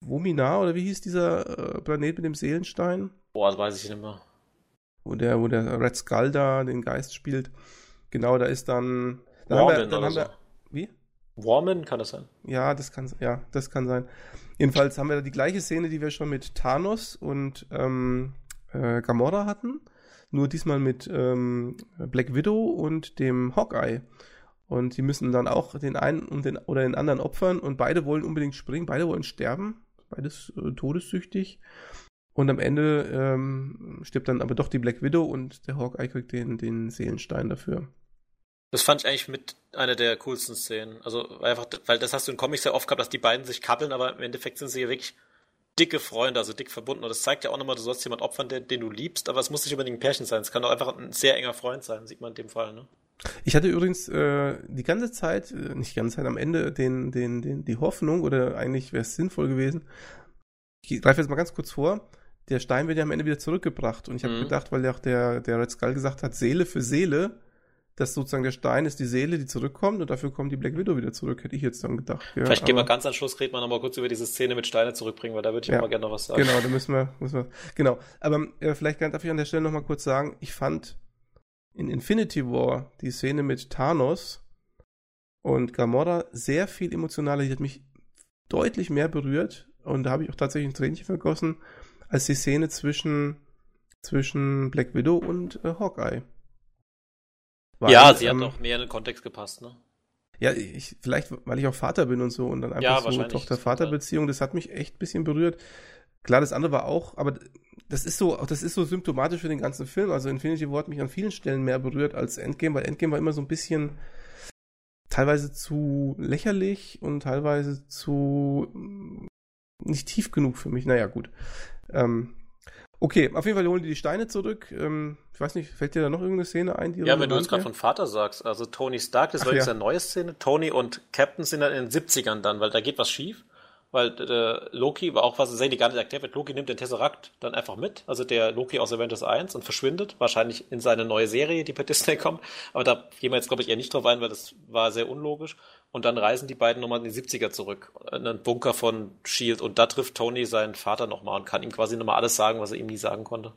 Womina oder wie hieß dieser äh, Planet mit dem Seelenstein? Boah, das weiß ich nicht mehr. Wo der, wo der Red Skull da den Geist spielt. Genau, da ist dann. dann haben wir, dann oder haben so. wir, wie? Warman kann das sein? Ja, das kann, ja, das kann sein. Jedenfalls haben wir da die gleiche Szene, die wir schon mit Thanos und ähm, äh, Gamora hatten. Nur diesmal mit ähm, Black Widow und dem Hawkeye. Und die müssen dann auch den einen und den oder den anderen opfern und beide wollen unbedingt springen, beide wollen sterben, beides äh, todessüchtig. Und am Ende ähm, stirbt dann aber doch die Black Widow und der Hawkeye kriegt den, den Seelenstein dafür. Das fand ich eigentlich mit einer der coolsten Szenen. Also einfach, weil das hast du in Comics sehr oft gehabt, dass die beiden sich kappeln, aber im Endeffekt sind sie ja wirklich dicke Freunde, also dick verbunden. Und das zeigt ja auch nochmal, du sollst jemanden opfern, den, den du liebst, aber es muss nicht unbedingt ein Pärchen sein. Es kann auch einfach ein sehr enger Freund sein, sieht man in dem Fall. Ne? Ich hatte übrigens äh, die ganze Zeit, äh, nicht die ganze Zeit, am Ende den, den, den, die Hoffnung, oder eigentlich wäre es sinnvoll gewesen, ich greife jetzt mal ganz kurz vor, der Stein wird ja am Ende wieder zurückgebracht. Und ich habe Mhm. gedacht, weil ja auch der, der Red Skull gesagt hat, Seele für Seele, dass sozusagen der Stein ist die Seele, die zurückkommt und dafür kommt die Black Widow wieder zurück, hätte ich jetzt dann gedacht. Ja, Vielleicht gehen wir ganz am Schluss, reden wir nochmal kurz über diese Szene mit Steine zurückbringen, weil da würde ich Ja. mal gerne noch was sagen. Genau, da müssen wir, müssen wir. Genau. Aber äh, vielleicht darf ich an der Stelle nochmal kurz sagen, ich fand in Infinity War die Szene mit Thanos und Gamora sehr viel emotionaler. Die hat mich deutlich mehr berührt und da habe ich auch tatsächlich ein Tränchen vergossen, als die Szene zwischen, zwischen Black Widow und äh, Hawkeye. Weil, Ja, sie hat ähm, auch mehr in den Kontext gepasst, ne? ja, ich, vielleicht, weil ich auch Vater bin und so und dann einfach Ja, so. Tochter-Vater-Beziehung, das hat mich echt ein bisschen berührt. Klar, das andere war auch, aber das ist so, das ist so symptomatisch für den ganzen Film. Also Infinity War hat mich an vielen Stellen mehr berührt als Endgame, weil Endgame war immer so ein bisschen teilweise zu lächerlich und teilweise zu mm, nicht tief genug für mich. Naja, gut. Ähm, okay, auf jeden Fall holen die die Steine zurück. Ähm, ich weiß nicht, fällt dir da noch irgendeine Szene ein? Die Ja, wenn du jetzt gerade von Vater sagst, also Tony Stark, das Ach war jetzt ja. eine neue Szene. Tony und Captain sind dann in den 70ern dann, weil da geht was schief. Weil äh, Loki war auch was, sehen die gar nicht erklärt wird. Loki nimmt den Tesseract dann einfach mit, also der Loki aus Avengers 1 und verschwindet, wahrscheinlich in seine neue Serie, die per *laughs* Disney kommt. Aber da gehen wir jetzt, glaube ich, eher nicht drauf ein, weil das war sehr unlogisch. Und dann reisen die beiden nochmal in die 70er zurück, in einen Bunker von Shield. Und da trifft Tony seinen Vater nochmal und kann ihm quasi nochmal alles sagen, was er ihm nie sagen konnte.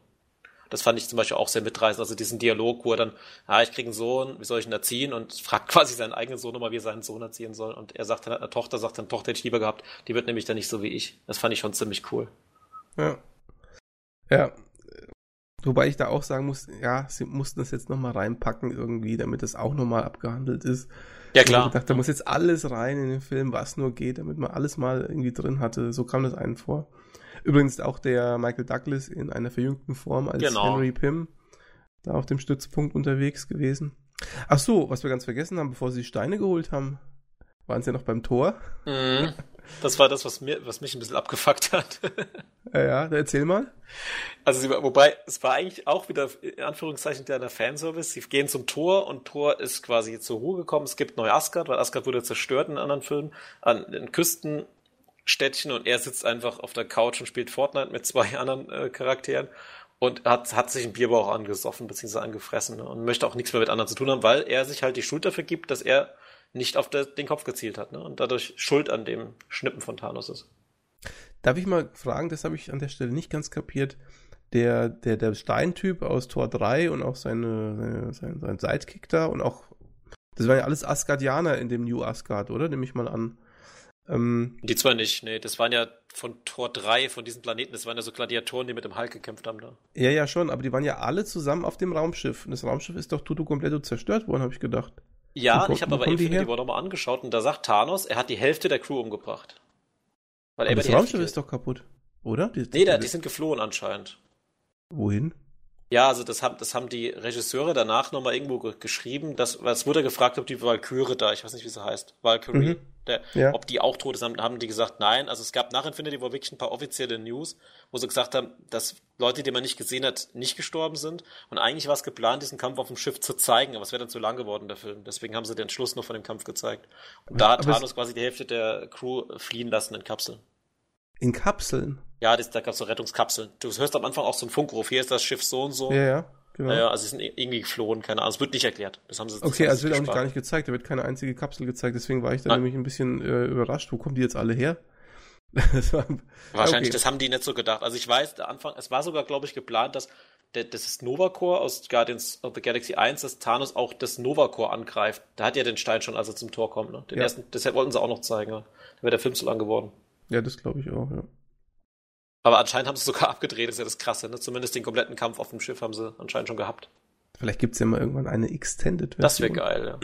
Das fand ich zum Beispiel auch sehr mitreißend. Also diesen Dialog, wo er dann, ah, ich kriege einen Sohn, wie soll ich ihn erziehen? Und *laughs* fragt quasi seinen eigenen Sohn nochmal, wie er seinen Sohn erziehen soll. Und er sagt dann, eine Tochter sagt dann, Tochter hätte ich lieber gehabt. Die wird nämlich dann nicht so wie ich. Das fand ich schon ziemlich cool. Ja. Ja. Wobei ich da auch sagen muss, ja, sie mussten das jetzt nochmal reinpacken irgendwie, damit das auch nochmal abgehandelt ist. Ja, Ich klar. hab gedacht, da muss jetzt alles rein in den Film, was nur geht, damit man alles mal irgendwie drin hatte. So kam das einem vor. Übrigens auch der Michael Douglas in einer verjüngten Form als Genau. Henry Pym da auf dem Stützpunkt unterwegs gewesen. Ach so, was wir ganz vergessen haben, bevor sie die Steine geholt haben, waren sie ja noch beim Tor. Mhm. Das war das, was, mir, was mich ein bisschen abgefuckt hat. Ja, ja, erzähl mal. Also, sie, wobei, es war eigentlich auch wieder, in Anführungszeichen, der Fanservice. Sie gehen zum Tor und Tor ist quasi zur Ruhe gekommen. Es gibt Neu-Asgard, weil Asgard wurde zerstört in anderen Filmen, an den Küstenstädtchen und er sitzt einfach auf der Couch und spielt Fortnite mit zwei *laughs* anderen äh, Charakteren und hat, hat sich einen Bierbauch angesoffen bzw. angefressen ne, und möchte auch nichts mehr mit anderen zu tun haben, weil er sich halt die Schuld dafür gibt, dass er nicht auf der, den Kopf gezielt hat ne, und dadurch Schuld an dem Schnippen von Thanos ist. Darf ich mal fragen, das habe ich an der Stelle nicht ganz kapiert. Der, der, der Steintyp aus Tor 3 und auch seine, seine, sein, sein Sidekick da und auch, das waren ja alles Asgardianer in dem New Asgard, oder? Nehme ich mal an. Ähm, Die zwei nicht, nee, das waren ja von Tor 3, von diesen Planeten, das waren ja so Gladiatoren, die mit dem Hulk gekämpft haben da. ja, ja, schon, aber die waren ja alle zusammen auf dem Raumschiff. Und das Raumschiff ist doch tutu kompletto zerstört worden, habe ich gedacht. Ja, Wo ich habe aber die Infinity? War nochmal angeschaut und da sagt Thanos, er hat die Hälfte der Crew umgebracht. Weil Aber das die Raumschiff ist doch kaputt, oder? Die, Nee, da, die sind geflohen anscheinend. Wohin? Ja, also das haben, das haben die Regisseure danach nochmal irgendwo ge geschrieben, dass, es wurde gefragt, ob die Valkyrie da, ich weiß nicht, wie sie heißt, Valkyrie, Mhm. der, Ja. ob die auch tot ist, haben, haben die gesagt, nein. Also es gab nach Infinity War wirklich ein paar offizielle News, wo sie gesagt haben, dass Leute, die man nicht gesehen hat, nicht gestorben sind. Und eigentlich war es geplant, diesen Kampf auf dem Schiff zu zeigen, aber es wäre dann zu lang geworden, der Film. Deswegen haben sie den Schluss nur von dem Kampf gezeigt. Und da hat Aber Thanos quasi die Hälfte der Crew fliehen lassen in Kapseln. In Kapseln. Ja, das, da gab es so Rettungskapseln. Du hörst am Anfang auch so einen Funkruf, hier ist das Schiff so und so. Ja, ja, genau. Naja, also sie sind irgendwie geflohen, keine Ahnung. Es wird nicht erklärt. Das haben sie das Okay, also wird auch nicht gespart. gar nicht gezeigt, da wird keine einzige Kapsel gezeigt, deswegen war ich da Nein. nämlich ein bisschen äh, überrascht, wo kommen die jetzt alle her? *laughs* das war, Wahrscheinlich, okay. das haben die nicht so gedacht. Also ich weiß, der Anfang, es war sogar, glaube ich, geplant, dass das ist Nova Core aus Guardians of the Galaxy 1, dass Thanos auch das Nova Core angreift. Da hat ja den Stein schon, als er zum Tor kommt. Ne? Den ja. ersten, das wollten sie auch noch zeigen. Ne? Da wäre der Film zu lang geworden. Ja, das glaube ich auch, ja. Aber anscheinend haben sie sogar abgedreht, das ist ja das Krasse. Ne? Zumindest den kompletten Kampf auf dem Schiff haben sie anscheinend schon gehabt. Vielleicht gibt es ja mal irgendwann eine Extended Version. Das wäre geil,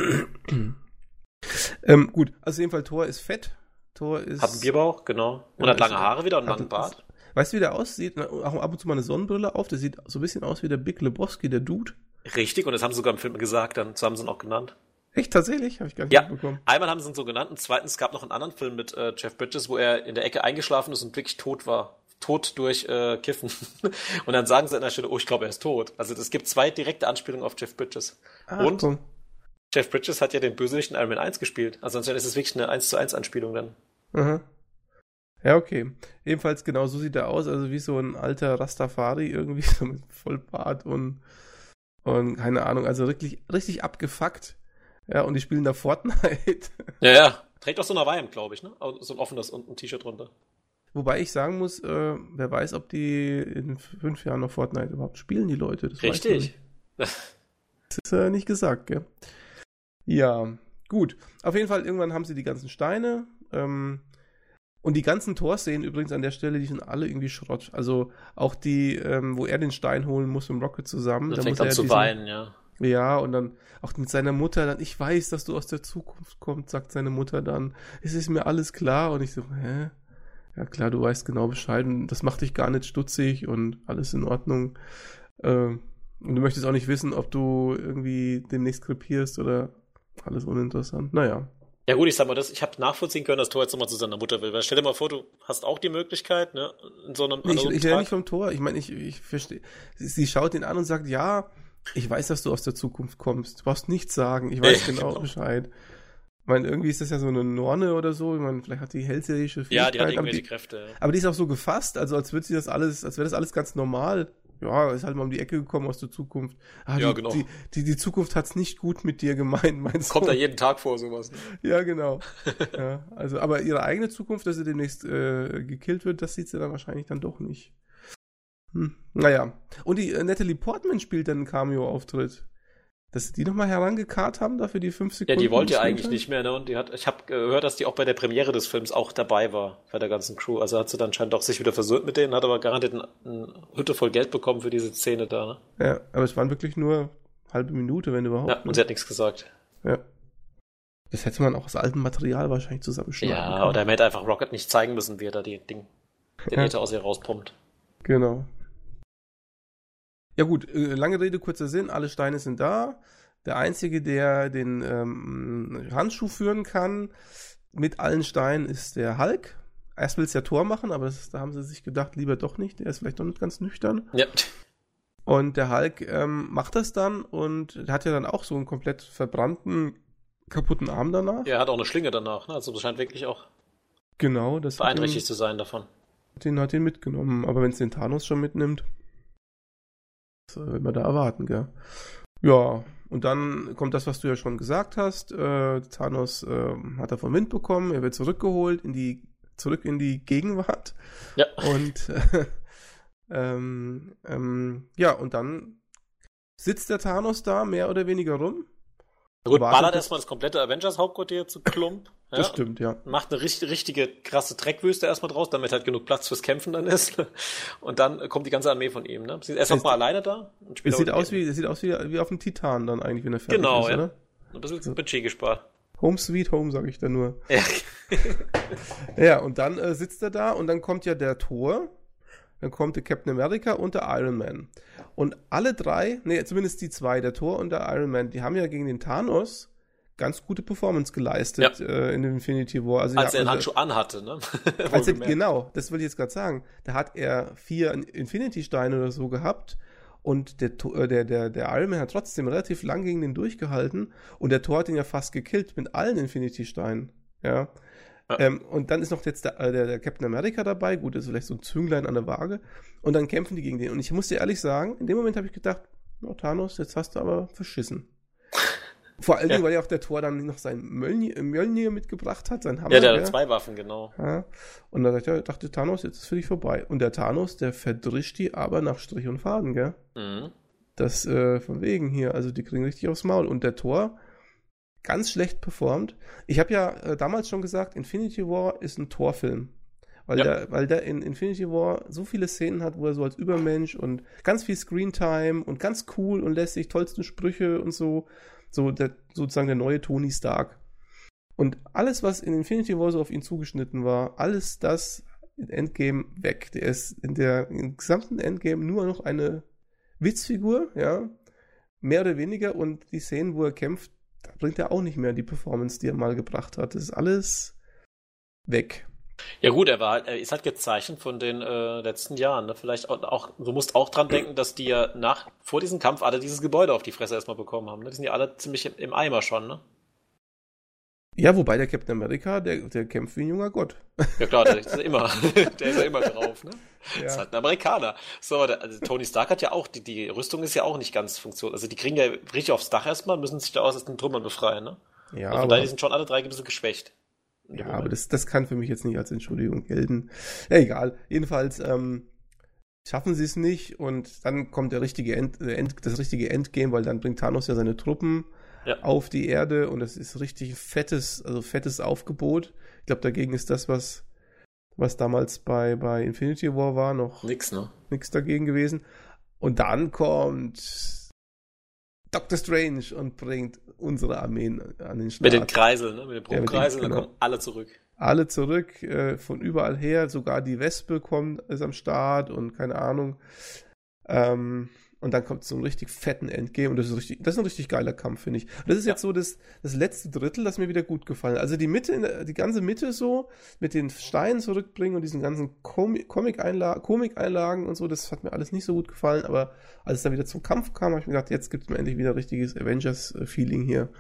ja. *clears throat* ähm, gut, also jedenfalls Thor ist fett. Thor ist. Hat einen Bierbauch, genau. Und ja, hat lange Haare wieder und einen langen Bart. Weißt du, wie der aussieht? Auch ab und zu mal eine Sonnenbrille auf. Der sieht so ein bisschen aus wie der Big Lebowski, der Dude. Richtig, und das haben sie sogar im Film gesagt, dann so haben sie ihn auch genannt. Echt, tatsächlich? Habe ich gar nicht ja, mitbekommen. Einmal haben sie ihn so genannt und zweitens gab noch einen anderen Film mit äh, Jeff Bridges, wo er in der Ecke eingeschlafen ist und wirklich tot war. Tot durch äh, Kiffen. *laughs* und dann sagen sie an der Stelle, oh, ich glaube, er ist tot. Also es gibt zwei direkte Anspielungen auf Jeff Bridges. Ah, und komm. Jeff Bridges hat ja den Bösewicht in Iron Man 1 gespielt. Also ansonsten ist es wirklich eine 1 zu 1 Anspielung dann. Mhm. Ja, okay. Ebenfalls genau so sieht er aus, also wie so ein alter Rastafari irgendwie, *laughs* so mit Vollbart und, und keine Ahnung, also wirklich richtig abgefuckt. Ja, und die spielen da Fortnite. *laughs* Ja, ja. Trägt auch so eine Hawaiian, glaube ich, ne? So ein offenes und ein T-Shirt drunter. Wobei ich sagen muss, äh, wer weiß, ob die in fünf Jahren noch Fortnite überhaupt spielen, die Leute. Das Richtig. Das ist äh, nicht gesagt, gell? Ja, gut. Auf jeden Fall, irgendwann haben sie die ganzen Steine. Ähm, und die ganzen Torszenen übrigens an der Stelle, die sind alle irgendwie Schrott. Also auch die, ähm, wo er den Stein holen muss im Rocket zusammen. Da fängt an zu weinen, ja. Ja, und dann auch mit seiner Mutter dann, ich weiß, dass du aus der Zukunft kommst, sagt seine Mutter dann. Es ist mir alles klar. Und ich so, hä? Ja klar, du weißt genau Bescheid und das macht dich gar nicht stutzig und alles in Ordnung. Ähm, und du möchtest auch nicht wissen, ob du irgendwie demnächst krepierst oder alles uninteressant. Naja. Ja gut, ich sag mal, das, ich habe nachvollziehen können, dass Thor jetzt nochmal zu seiner Mutter will. Weil stell dir mal vor, du hast auch die Möglichkeit, ne, in so einem Ich, ich rede nicht vom Tor. Ich meine, ich, ich verstehe. Sie, sie, schaut ihn an und sagt, ja, ich weiß, dass du aus der Zukunft kommst. Du brauchst nichts sagen. Ich weiß genau, genau, Bescheid. Ich meine, irgendwie ist das ja so eine Norne oder so. Ich meine, vielleicht hat die hellseherische Fähigkeit. Ja, die hat irgendwelche Kräfte. Ja. Aber die ist auch so gefasst, also als würde sie das alles, als wäre das alles ganz normal ja, ist halt mal um die Ecke gekommen aus der Zukunft. Ah, ja, die, genau. Die, die, die Zukunft hat's nicht gut mit dir gemeint, meinst du? Kommt da jeden Tag vor, sowas. Ne? Ja, genau. *laughs* ja, also, aber ihre eigene Zukunft, dass sie demnächst äh, gekillt wird, das sieht sie dann wahrscheinlich dann doch nicht. Hm. Naja. Und die äh, Natalie Portman spielt dann einen Cameo-Auftritt dass sie die nochmal herangekarrt haben, dafür die fünf Sekunden. Ja, die wollte ja eigentlich nicht mehr, ne? Und die hat, ich habe gehört, dass die auch bei der Premiere des Films auch dabei war, bei der ganzen Crew. Also hat sie dann scheinbar auch sich wieder versöhnt mit denen, hat aber garantiert eine, eine Hütte voll Geld bekommen für diese Szene da, ne? Ja, aber es waren wirklich nur halbe Minute, wenn überhaupt. Ja, und ne? sie hat nichts gesagt. Ja. Das hätte man auch aus altem Material wahrscheinlich zusammenschneiden Ja, können. oder man hätte einfach Rocket nicht zeigen müssen, wie er da die Ding, den ja. aus ihr rauspumpt. Genau. Ja gut, äh, lange Rede, kurzer Sinn, alle Steine sind da. Der Einzige, der den ähm, Handschuh führen kann mit allen Steinen, ist der Hulk. Erst will es ja Tor machen, aber das, da haben sie sich gedacht, lieber doch nicht. Der ist vielleicht doch nicht ganz nüchtern. Ja. Und der Hulk ähm, macht das dann und hat ja dann auch so einen komplett verbrannten, kaputten Arm danach. Ja, er hat auch eine Schlinge danach, ne? Also das scheint wirklich auch genau, das beeinträchtigt zu sein davon. Den hat ihn mitgenommen, aber wenn es den Thanos schon mitnimmt, was will man da erwarten, gell? Ja, und dann kommt das, was du ja schon gesagt hast. Äh, Thanos äh, hat davon Wind bekommen, er wird zurückgeholt in die, zurück in die Gegenwart. Ja. Und äh, *laughs* ähm, ähm, ja, und dann sitzt der Thanos da mehr oder weniger rum gut, ballert erstmal das komplette Avengers-Hauptquartier zu Klump. Ja, das stimmt, ja. Macht eine richtig, richtige krasse Dreckwüste erstmal draus, damit halt genug Platz fürs Kämpfen dann ist. *laughs* Und dann kommt die ganze Armee von ihm. Ne? Sie ist erst noch mal alleine da. Und es sieht aus, wie, es sieht aus wie, wie auf dem Titan dann eigentlich, wenn er fertig genau, ist, ja. oder? Ein bisschen so. Budget gespart. Home Sweet Home, sage ich da nur. Ja. *laughs* ja, und dann äh, sitzt er da und dann kommt ja der Tor, dann kommt der Captain America und der Iron Man. Und alle drei, nee, zumindest die zwei, der Tor und der Iron Man, die haben ja gegen den Thanos ganz gute Performance geleistet ja. äh, in Infinity War. Also, als ja, er den Handschuh anhatte, ne? *laughs* als er, genau, das will ich jetzt gerade sagen. Da hat er vier Infinity-Steine oder so gehabt und der, äh, der, der, der Iron Man hat trotzdem relativ lang gegen den durchgehalten und der Tor hat ihn ja fast gekillt mit allen Infinity-Steinen. Ja. Ja. Ähm, und dann ist noch jetzt der, äh, der, der, Captain America dabei, gut, das ist vielleicht so ein Zünglein an der Waage. Und dann kämpfen die gegen den. Und ich muss dir ehrlich sagen, in dem Moment habe ich gedacht, oh, Thanos, jetzt hast du aber verschissen. *laughs* Vor allem, ja. weil ja auch der Tor dann noch sein Mjölnir, Mjölnir mitgebracht hat, sein Hammer. Ja, der hat zwei Waffen, genau. Ja. Und dann dachte, dachte Thanos, jetzt ist es für dich vorbei. Und der Thanos, der verdrischt die aber nach Strich und Faden, gell? Mhm. Das äh, von wegen hier, also die kriegen richtig aufs Maul. Und der Tor, ganz schlecht performt. Ich habe ja äh, damals schon gesagt, Infinity War ist ein Torfilm. Weil, ja. der, weil der in Infinity War so viele Szenen hat, wo er so als Übermensch und ganz viel Screentime und ganz cool und lässig, tollsten Sprüche und so. So der, sozusagen der neue Tony Stark. Und alles, was in Infinity War so auf ihn zugeschnitten war, alles das in Endgame weg. Der ist in der im gesamten Endgame nur noch eine Witzfigur, ja, mehr oder weniger. Und die Szenen, wo er kämpft, bringt er auch nicht mehr die Performance, die er mal gebracht hat. Das ist alles weg. Ja gut, er war er ist halt gezeichnet von den äh, letzten Jahren. Ne? Vielleicht auch, auch, du musst auch dran denken, dass die ja nach vor diesem Kampf alle dieses Gebäude auf die Fresse erstmal bekommen haben. Ne? Die sind ja alle ziemlich im, im Eimer schon, ne? Ja, wobei der Captain America, der, der kämpft wie ein junger Gott. Ja klar, der ist ja immer, *laughs* der ist ja immer drauf, ne? Ja. Das ist halt ein Amerikaner. So, der, also Tony Stark hat ja auch, die, die Rüstung ist ja auch nicht ganz funktioniert. Also die kriegen ja richtig aufs Dach erstmal, müssen sich da aus den Trümmern befreien, ne? Ja. Also von daher sind schon alle drei ein bisschen geschwächt. Ja, aber das, das kann für mich jetzt nicht als Entschuldigung gelten. Ja, egal. Jedenfalls, ähm, schaffen sie es nicht und dann kommt der richtige End, End, das richtige Endgame, weil dann bringt Thanos ja seine Truppen ja. auf die Erde und das ist richtig fettes, also fettes Aufgebot. Ich glaube, dagegen ist das, was, was damals bei, bei Infinity War war, noch nix, ne? Nix dagegen gewesen. Und dann kommt Doctor Strange und bringt unsere Armeen an den Start. Mit den Kreiseln, ne? Mit den Brummkreiseln, ja, genau. dann kommen alle zurück. Alle zurück, äh, von überall her, sogar die Wespe kommt, ist am Start und keine Ahnung. Ähm, und dann kommt so ein richtig fetten Endgame und das ist richtig, das ist ein richtig geiler Kampf, finde ich. Und das ist ja. jetzt so das, das letzte Drittel, das mir wieder gut gefallen hat. Also die Mitte, die ganze Mitte so, mit den Steinen zurückbringen und diesen ganzen Comic-Einlagen Komik und so, das hat mir alles nicht so gut gefallen, aber als es dann wieder zum Kampf kam, habe ich mir gedacht, jetzt gibt es mir endlich wieder richtiges Avengers-Feeling hier.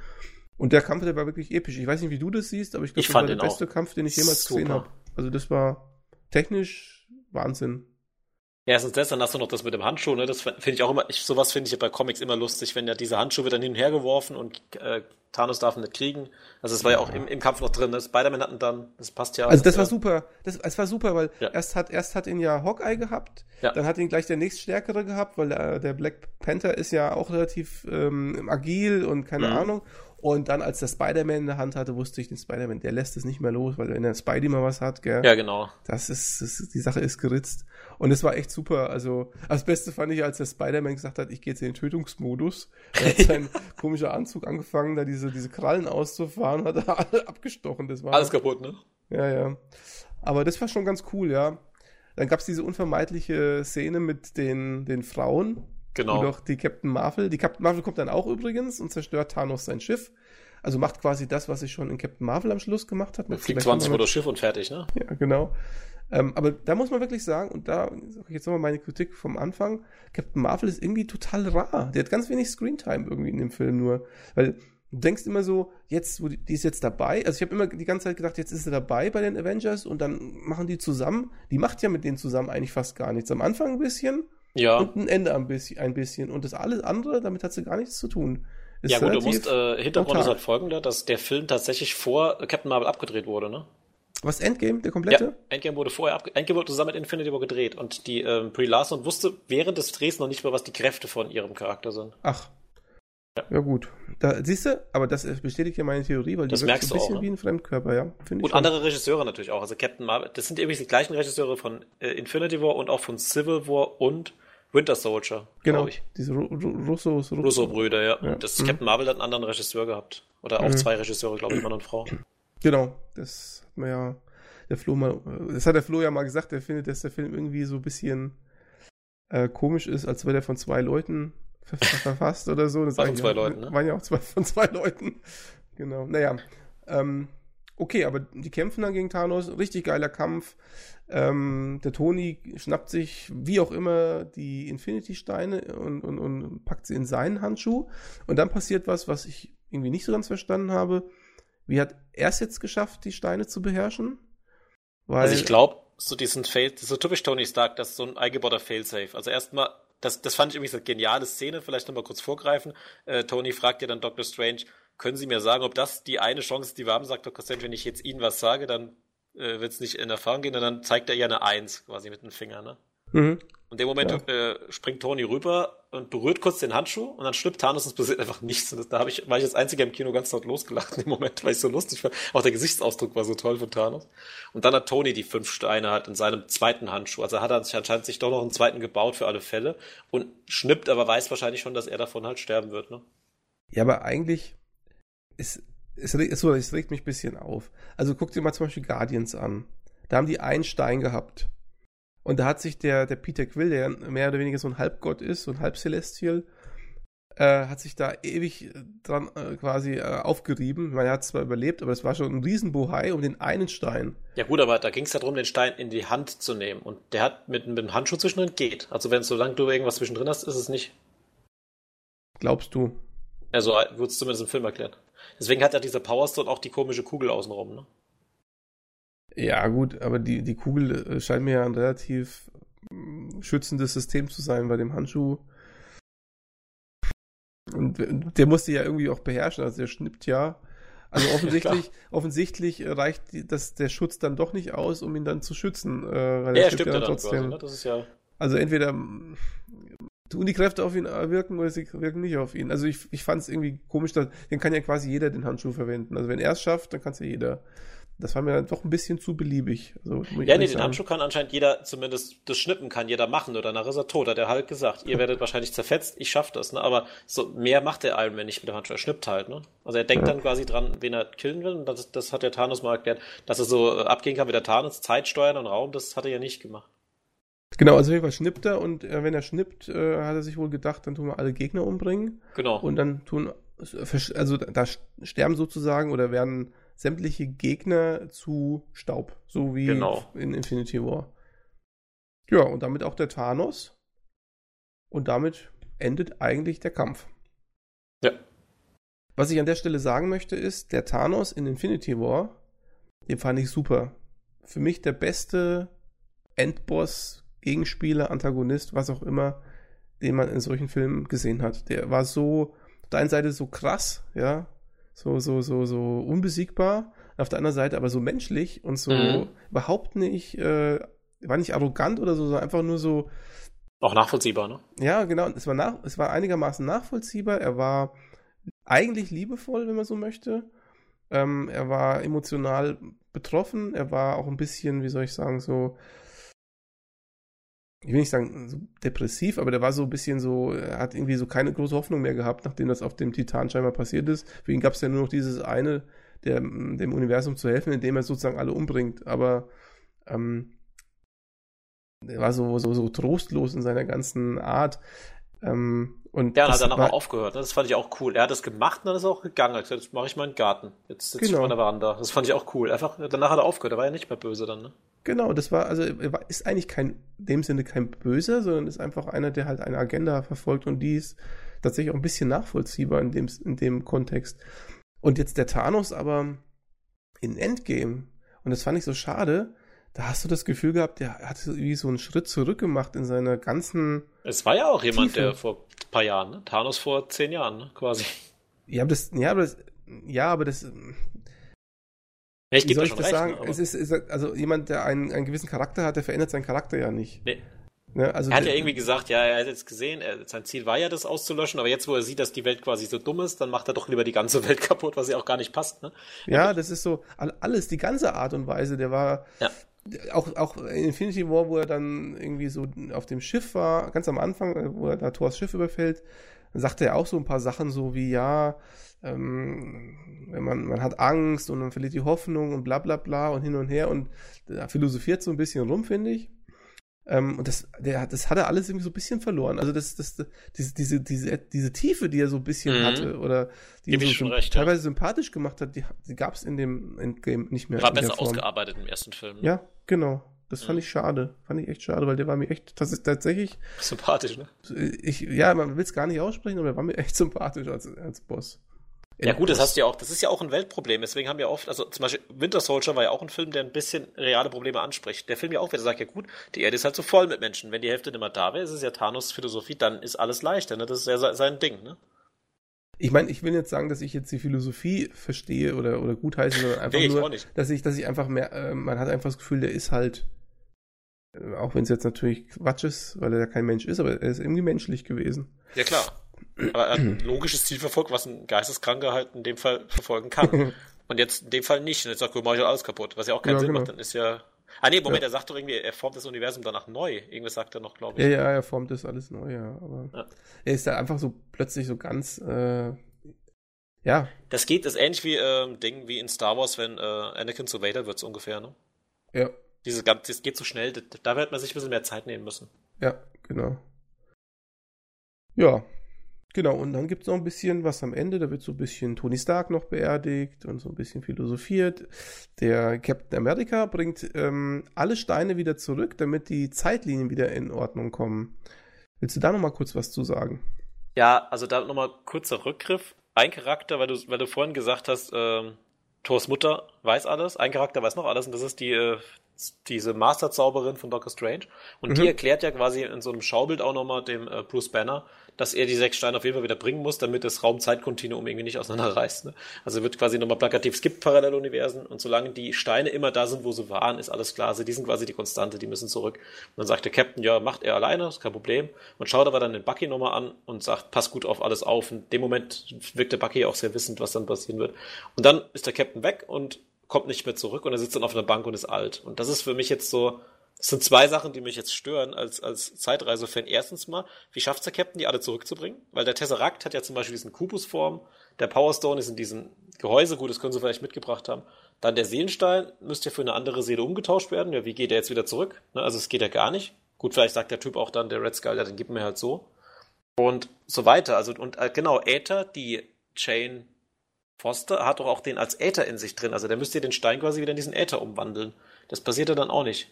Und der Kampf, der war wirklich episch. Ich weiß nicht, wie du das siehst, aber ich glaube, das war der beste auch. Kampf, den ich jemals Super. gesehen habe. Also das war technisch Wahnsinn. Erstens das, dann hast du noch das mit dem Handschuh, ne? Das finde ich auch immer, ich, sowas finde ich bei Comics immer lustig, wenn ja diese Handschuhe wird dann hin und her geworfen und äh, Thanos darf ihn nicht kriegen. Also es war ja auch im, im Kampf noch drin, ne? Spider-Man hatten dann, das passt ja. Also das ja. war super, das, das war super, weil ja. erst hat erst hat ihn ja Hawkeye gehabt, ja. dann hat ihn gleich der nächststärkere gehabt, weil der, der Black Panther ist ja auch relativ ähm, agil und keine mhm. Ahnung. Und dann, als der Spider-Man in der Hand hatte, wusste ich, den Spider-Man, der lässt es nicht mehr los, weil wenn der Spidey mal was hat, gell? Ja, genau. Das ist, das ist die Sache ist geritzt. Und es war echt super. Also, das Beste fand ich, als der Spider-Man gesagt hat, ich gehe jetzt in den Tötungsmodus. Er hat *laughs* sein komischer Anzug angefangen, da diese, diese Krallen auszufahren, hat er alle abgestochen. Das war Alles kaputt, ne? Ja, ja. Aber das war schon ganz cool, ja. Dann gab's diese unvermeidliche Szene mit den, den Frauen, Genau. Wie doch die Captain Marvel. Die Captain Marvel kommt dann auch übrigens und zerstört Thanos sein Schiff. Also macht quasi das, was sie schon in Captain Marvel am Schluss gemacht hat. Fliegt 20 Mal das Schiff und fertig, ne? Ja, genau. Ähm, aber da muss man wirklich sagen, und da sage ich jetzt nochmal meine Kritik vom Anfang, Captain Marvel ist irgendwie total rar. Die hat ganz wenig Screentime irgendwie in dem Film nur. Weil du denkst immer so, jetzt, wo die, die ist jetzt dabei. Also ich habe immer die ganze Zeit gedacht, jetzt ist sie dabei bei den Avengers und dann machen die zusammen. Die macht ja mit denen zusammen eigentlich fast gar nichts. Am Anfang ein bisschen ja. Und ein Ende ein bisschen, ein bisschen. Und das alles andere, damit hat sie gar nichts zu tun. Ist ja gut, du musst, äh, Hintergrund ist halt folgender, dass der Film tatsächlich vor Captain Marvel abgedreht wurde, ne? Was, Endgame, der komplette? Ja, Endgame wurde vorher ab, Endgame wurde zusammen mit Infinity War gedreht und die ähm, Brie Larson wusste während des Drehs noch nicht mehr, was die Kräfte von ihrem Charakter sind. Ach. Ja, ja gut. Da, siehst du, aber das bestätigt ja meine Theorie, weil das die merkst so ein bisschen auch, ne? wie ein Fremdkörper, ja. Find und andere Regisseure natürlich auch. Also Captain Marvel, das sind übrigens die gleichen Regisseure von äh, Infinity War und auch von Civil War und Winter Soldier. Genau. Ich. Diese Ru Russos. Russo-Brüder, ja. ja. Das mhm. Captain Marvel hat einen anderen Regisseur gehabt. Oder auch mhm. zwei Regisseure, glaube ich, Mann und Frau. Genau. Das hat man ja, der Flo mal, das hat der Flo ja mal gesagt, der findet, dass der Film irgendwie so ein bisschen äh, komisch ist, als wäre der von zwei Leuten ver verfasst oder so. Das waren von zwei ja, Leuten, ne? Waren ja auch zwei, von zwei Leuten. Genau. Naja. Ähm, okay, aber die kämpfen dann gegen Thanos. Richtig geiler Kampf. Ähm, der Tony schnappt sich, wie auch immer, die Infinity-Steine und, und, und packt sie in seinen Handschuh. Und dann passiert was, was ich irgendwie nicht so ganz verstanden habe. Wie hat er es jetzt geschafft, die Steine zu beherrschen? Weil also ich glaube, so diesen Fail, so typisch Tony Stark, das ist so ein eingebauter Failsafe. Also erstmal, das, das fand ich irgendwie so eine geniale Szene, vielleicht nochmal kurz vorgreifen. Äh, Tony fragt ja dann Doctor Strange, können Sie mir sagen, ob das die eine Chance ist, die wir haben, sagt Dr. Strange, wenn ich jetzt Ihnen was sage, dann äh, wird es nicht in Erfahrung gehen und dann zeigt er ja eine Eins quasi mit dem Finger, ne? Mhm. Und in dem Moment ja. äh, springt Tony rüber und berührt kurz den Handschuh und dann schlüpft Thanos und es passiert einfach nichts. Und das, da hab ich, war ich als einziger im Kino ganz laut losgelacht in dem Moment, weil ich so lustig fand. Auch der Gesichtsausdruck war so toll von Thanos. Und dann hat Tony die fünf Steine halt in seinem zweiten Handschuh. Also hat er sich anscheinend sich doch noch einen zweiten gebaut für alle Fälle und schnippt, aber weiß wahrscheinlich schon, dass er davon halt sterben wird, ne? Ja, aber eigentlich ist, es, es, es regt mich ein bisschen auf. Also guck dir mal zum Beispiel Guardians an. Da haben die einen Stein gehabt. Und da hat sich der, der Peter Quill, der mehr oder weniger so ein Halbgott ist, so ein Halbcelestial, äh, hat sich da ewig dran äh, quasi äh, aufgerieben. Man hat zwar überlebt, aber es war schon ein Riesenbohai um den einen Stein. Ja gut, aber da ging es ja darum, den Stein in die Hand zu nehmen. Und der hat mit, mit dem Handschuh zwischendrin geht. Also wenn solange du irgendwas zwischendrin hast, ist es nicht. Glaubst du? Also wurde es zumindest im Film erklärt. Deswegen hat ja dieser Powerstone auch die komische Kugel außenrum, ne? Ja, gut, aber die, die Kugel äh, scheint mir ja ein relativ mm, schützendes System zu sein bei dem Handschuh. Und der musste ja irgendwie auch beherrschen, also der schnippt ja. Also offensichtlich, *laughs* ja, offensichtlich reicht das, der Schutz dann doch nicht aus, um ihn dann zu schützen. Äh, weil ja, er stimmt ja dann trotzdem. Quasi, ne? Das ist ja. Also entweder mm, tun die Kräfte auf ihn wirken oder sie wirken nicht auf ihn. Also ich, ich fand es irgendwie komisch, dass, den kann ja quasi jeder den Handschuh verwenden. Also wenn er es schafft, dann kann es ja jeder das war mir dann doch ein bisschen zu beliebig. Also, ja, nee, den Handschuh kann anscheinend jeder, zumindest das Schnippen kann jeder machen oder danach ist er tot, hat er halt gesagt. Ihr werdet wahrscheinlich zerfetzt, ich schaff das, ne? Aber so mehr macht der Iron Man nicht mit dem Handschuh, er schnippt halt, ne? Also er denkt ja. dann quasi dran, wen er killen will und das, das hat der Thanos mal erklärt, dass er so äh, abgehen kann wie der Thanos, Zeit steuern und Raum, das hat er ja nicht gemacht. Genau, also auf jeden Fall schnippt er und äh, wenn er schnippt, äh, hat er sich wohl gedacht, dann tun wir alle Gegner umbringen. Genau. Und dann tun, also da sterben sozusagen oder werden sämtliche Gegner zu Staub, so wie genau. in Infinity War. Ja, und damit auch der Thanos. Und damit endet eigentlich der Kampf. Ja. Was ich an der Stelle sagen möchte, ist, der Thanos in Infinity War, den fand ich super. Für mich der beste Endboss, Gegenspieler, Antagonist, was auch immer, den man in solchen Filmen gesehen hat. Der war so, auf der einen Seite so krass, ja, so, so, so, so unbesiegbar, auf der anderen Seite aber so menschlich und so mhm. überhaupt nicht, äh, war nicht arrogant oder so, sondern einfach nur so. Auch nachvollziehbar, ne? Ja, genau. Es war, nach, es war einigermaßen nachvollziehbar. Er war eigentlich liebevoll, wenn man so möchte. Ähm, er war emotional betroffen. Er war auch ein bisschen, wie soll ich sagen, so ich will nicht sagen so depressiv, aber der war so ein bisschen so, er hat irgendwie so keine große Hoffnung mehr gehabt, nachdem das auf dem Titan scheinbar passiert ist. Für ihn gab es ja nur noch dieses eine, der, dem Universum zu helfen, indem er sozusagen alle umbringt. Aber ähm, er war so, so, so trostlos in seiner ganzen Art. Ähm, und ja, hat dann auch aufgehört. Ne? Das fand ich auch cool. Er hat das gemacht und dann ist er auch gegangen. Er gesagt, jetzt mache ich meinen Garten. Jetzt sitze genau. ich auf der Veranda. Das fand ich auch cool. Einfach, danach hat er aufgehört. Er war ja nicht mehr böse dann, ne? Genau, das war, also er ist eigentlich kein, in dem Sinne kein Böser, sondern ist einfach einer, der halt eine Agenda verfolgt und die ist tatsächlich auch ein bisschen nachvollziehbar in dem, in dem Kontext. Und jetzt der Thanos aber in Endgame, und das fand ich so schade, da hast du das Gefühl gehabt, der hat irgendwie so einen Schritt zurück gemacht in seiner ganzen. Es war ja auch jemand, Tiefe. der vor ein paar Jahren, ne? Thanos vor zehn Jahren, ne? quasi. Ja, aber das, ja, aber das, ja, aber das, ja, ich Wie soll ich das recht, sagen? Es ist, ist, also jemand, der einen, einen gewissen Charakter hat, der verändert seinen Charakter ja nicht. Nee. Ne, also er hat ja irgendwie gesagt, ja, er hat jetzt gesehen, er, sein Ziel war ja, das auszulöschen, aber jetzt, wo er sieht, dass die Welt quasi so dumm ist, dann macht er doch lieber die ganze Welt *laughs* kaputt, was ja auch gar nicht passt. Ne? Ja, das ist so, alles, die ganze Art und Weise, der war, ja. Auch, auch in Infinity War, wo er dann irgendwie so auf dem Schiff war, ganz am Anfang, wo er da Thors Schiff überfällt, sagte er auch so ein paar Sachen so wie, ja, ähm, man, man hat Angst und man verliert die Hoffnung und bla bla bla und hin und her und da philosophiert so ein bisschen rum, finde ich. Ähm, und das, der, das hat er alles irgendwie so ein bisschen verloren. Also das, das, diese, diese, diese, diese Tiefe, die er so ein bisschen mhm. hatte oder die er so recht, teilweise ja. sympathisch gemacht hat, die, die gab es in dem Endgame nicht mehr. War besser ausgearbeitet im ersten Film. Ne? Ja, genau. Das fand mhm. ich schade. Fand ich echt schade, weil der war mir echt, das ist tatsächlich. Sympathisch, ne? Ich, ja, man will es gar nicht aussprechen, aber der war mir echt sympathisch als, als Boss. Ja gut, das hast du ja auch, das ist ja auch ein Weltproblem. Deswegen haben wir oft, also zum Beispiel Winter Soldier war ja auch ein Film, der ein bisschen reale Probleme anspricht. Der Film ja auch wieder sagt, ja gut, die Erde ist halt so voll mit Menschen. Wenn die Hälfte nicht mehr da wäre, ist es ja Thanos Philosophie, dann ist alles leichter, ne? Das ist ja sein Ding, ne? Ich meine, ich will jetzt sagen, dass ich jetzt die Philosophie verstehe oder, oder gut heiße, sondern einfach Nee, nur, auch nicht. dass ich, dass ich einfach mehr, äh, man hat einfach das Gefühl, der ist halt, äh, auch wenn es jetzt natürlich Quatsch ist, weil er ja kein Mensch ist, aber er ist irgendwie menschlich gewesen. Ja, klar. Aber er hat ein logisches Ziel verfolgt, was ein Geisteskranker halt in dem Fall verfolgen kann. *laughs* Und jetzt in dem Fall nicht. Und jetzt sagt er, mach ich alles kaputt. Was ja auch keinen Ja, Sinn genau. macht, dann ist ja. Ah nee, Moment, Ja. er sagt doch irgendwie, er formt das Universum danach neu. Irgendwas sagt er noch, glaube ich. Ja, ja, er formt das alles neu, ja. Aber Ja. er ist da einfach so plötzlich so ganz, äh, ja, Das geht, das ist ähnlich wie ähm, Ding wie in Star Wars, wenn äh, Anakin zu Vader wird, so ungefähr, ne? ja, Dieses ganze, das geht so schnell, da wird man sich ein bisschen mehr Zeit nehmen müssen. ja, genau. Ja, genau. Und dann gibt es noch ein bisschen was am Ende. Da wird so ein bisschen Tony Stark noch beerdigt und so ein bisschen philosophiert. Der Captain America bringt ähm, alle Steine wieder zurück, damit die Zeitlinien wieder in Ordnung kommen. Willst du da noch mal kurz was zu sagen? Ja, also da nochmal kurzer Rückgriff. Ein Charakter, weil du, weil du vorhin gesagt hast, ähm, Thors Mutter weiß alles, ein Charakter weiß noch alles und das ist die, äh, diese Masterzauberin von Doctor Strange. Und die Mhm. erklärt ja quasi in so einem Schaubild auch nochmal dem äh, Bruce Banner, dass er die sechs Steine auf jeden Fall wieder bringen muss, damit das Raum-Zeit-Kontinuum irgendwie nicht auseinanderreißt. Ne? Also wird quasi nochmal plakativ, es gibt Paralleluniversen und solange die Steine immer da sind, wo sie waren, ist alles klar. Also die sind quasi die Konstante, die müssen zurück. Und dann sagt der Captain, ja, macht er alleine, ist kein Problem. Und schaut aber dann den Bucky nochmal an und sagt, pass gut auf alles auf. Und in dem Moment wirkt der Bucky auch sehr wissend, was dann passieren wird. Und dann ist der Captain weg und kommt nicht mehr zurück und er sitzt dann auf einer Bank und ist alt. Und das ist für mich jetzt so, das sind zwei Sachen, die mich jetzt stören als, als Zeitreisefan. Erstens mal, wie schafft der Captain, die alle zurückzubringen? Weil der Tesseract hat ja zum Beispiel diesen Kubusform, der Power Stone ist in diesem Gehäuse, gut, das können sie vielleicht mitgebracht haben. Dann der Seelenstein müsste ja für eine andere Seele umgetauscht werden. Ja, wie geht der jetzt wieder zurück? Ne, also es geht ja gar nicht. Gut, vielleicht sagt der Typ auch dann, der Red Skull, ja, den gibt mir halt so. Und so weiter. Also, und äh, genau, Aether, die Jane Foster, hat doch auch den als Aether in sich drin. Also der müsste den Stein quasi wieder in diesen Aether umwandeln. Das passiert ja dann auch nicht.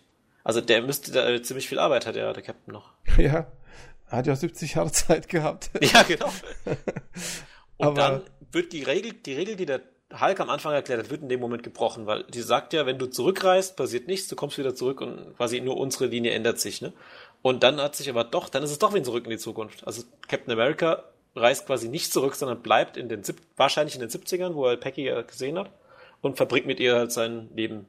Also der müsste da äh, ziemlich viel Arbeit hat ja der Captain noch. *laughs* Ja, hat ja 70 Jahre Zeit gehabt. *laughs* Ja, genau. *laughs* Und Aber- dann wird die Regel, die Regel, die der Hulk am Anfang erklärt hat, wird in dem Moment gebrochen, weil die sagt ja, wenn du zurückreist, passiert nichts, du kommst wieder zurück und quasi nur unsere Linie ändert sich, ne? Und dann hat sich aber doch, dann ist es doch wieder zurück in die Zukunft. Also Captain America reist quasi nicht zurück, sondern bleibt in den, wahrscheinlich in den 70ern, wo er Peggy ja gesehen hat und verbringt mit ihr halt sein Leben.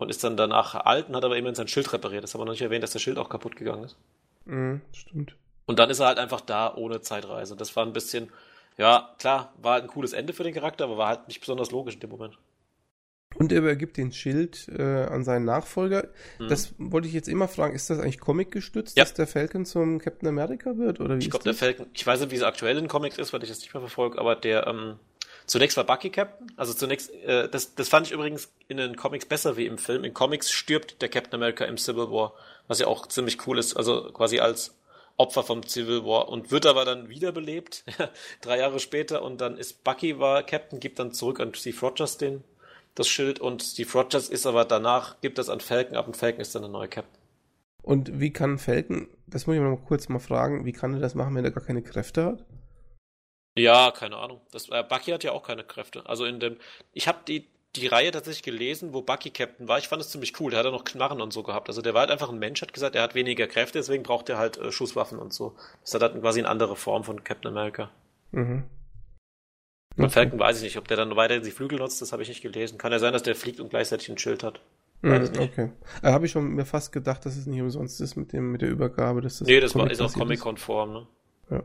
Und ist dann danach alt und hat aber immerhin sein Schild repariert. Das haben wir noch nicht erwähnt, dass das Schild auch kaputt gegangen ist. Mhm, stimmt. Und dann ist er halt einfach da ohne Zeitreise. Das war ein bisschen, ja, klar, war halt ein cooles Ende für den Charakter, aber war halt nicht besonders logisch in dem Moment. Und er übergibt den Schild äh, an seinen Nachfolger. Mhm. Das wollte ich jetzt immer fragen, ist das eigentlich Comic gestützt, Ja. dass der Falcon zum Captain America wird? Oder wie Ich glaube, der? Falcon, ich weiß nicht, wie es aktuell in Comics ist, weil ich das nicht mehr verfolge, aber der, ähm, zunächst war Bucky Captain. Also zunächst, äh, das, das fand ich übrigens in den Comics besser wie im Film. In Comics stirbt der Captain America im Civil War, was ja auch ziemlich cool ist, also quasi als Opfer vom Civil War und wird aber dann wiederbelebt, *laughs* drei Jahre später und dann ist Bucky war Captain, gibt dann zurück an Steve Rogers den, das Schild und Steve Rogers ist aber danach, gibt das an Falcon ab und Falcon ist dann der neue Captain. Und wie kann Falcon, das muss ich mal kurz mal fragen, wie kann er das machen, wenn er gar keine Kräfte hat? Ja, keine Ahnung. Das, äh, Bucky hat ja auch keine Kräfte. Also in dem, ich habe die, die Reihe tatsächlich gelesen, wo Bucky Captain war. Ich fand es ziemlich cool. Der hat ja noch Knarren und so gehabt. Also der war halt einfach ein Mensch, hat gesagt, er hat weniger Kräfte, deswegen braucht er halt äh, Schusswaffen und so. Das hat halt quasi eine andere Form von Captain America. Mhm. Bei Okay. Falcon weiß ich nicht, ob der dann weiter die Flügel nutzt, das habe ich nicht gelesen. Kann ja sein, dass der fliegt und gleichzeitig ein Schild hat. weiß Mhm, nicht. okay. Da habe ich schon mir fast gedacht, dass es nicht umsonst ist mit dem mit der Übergabe. Dass das nee, das war, ist auch Comic-konform, ne? Ja.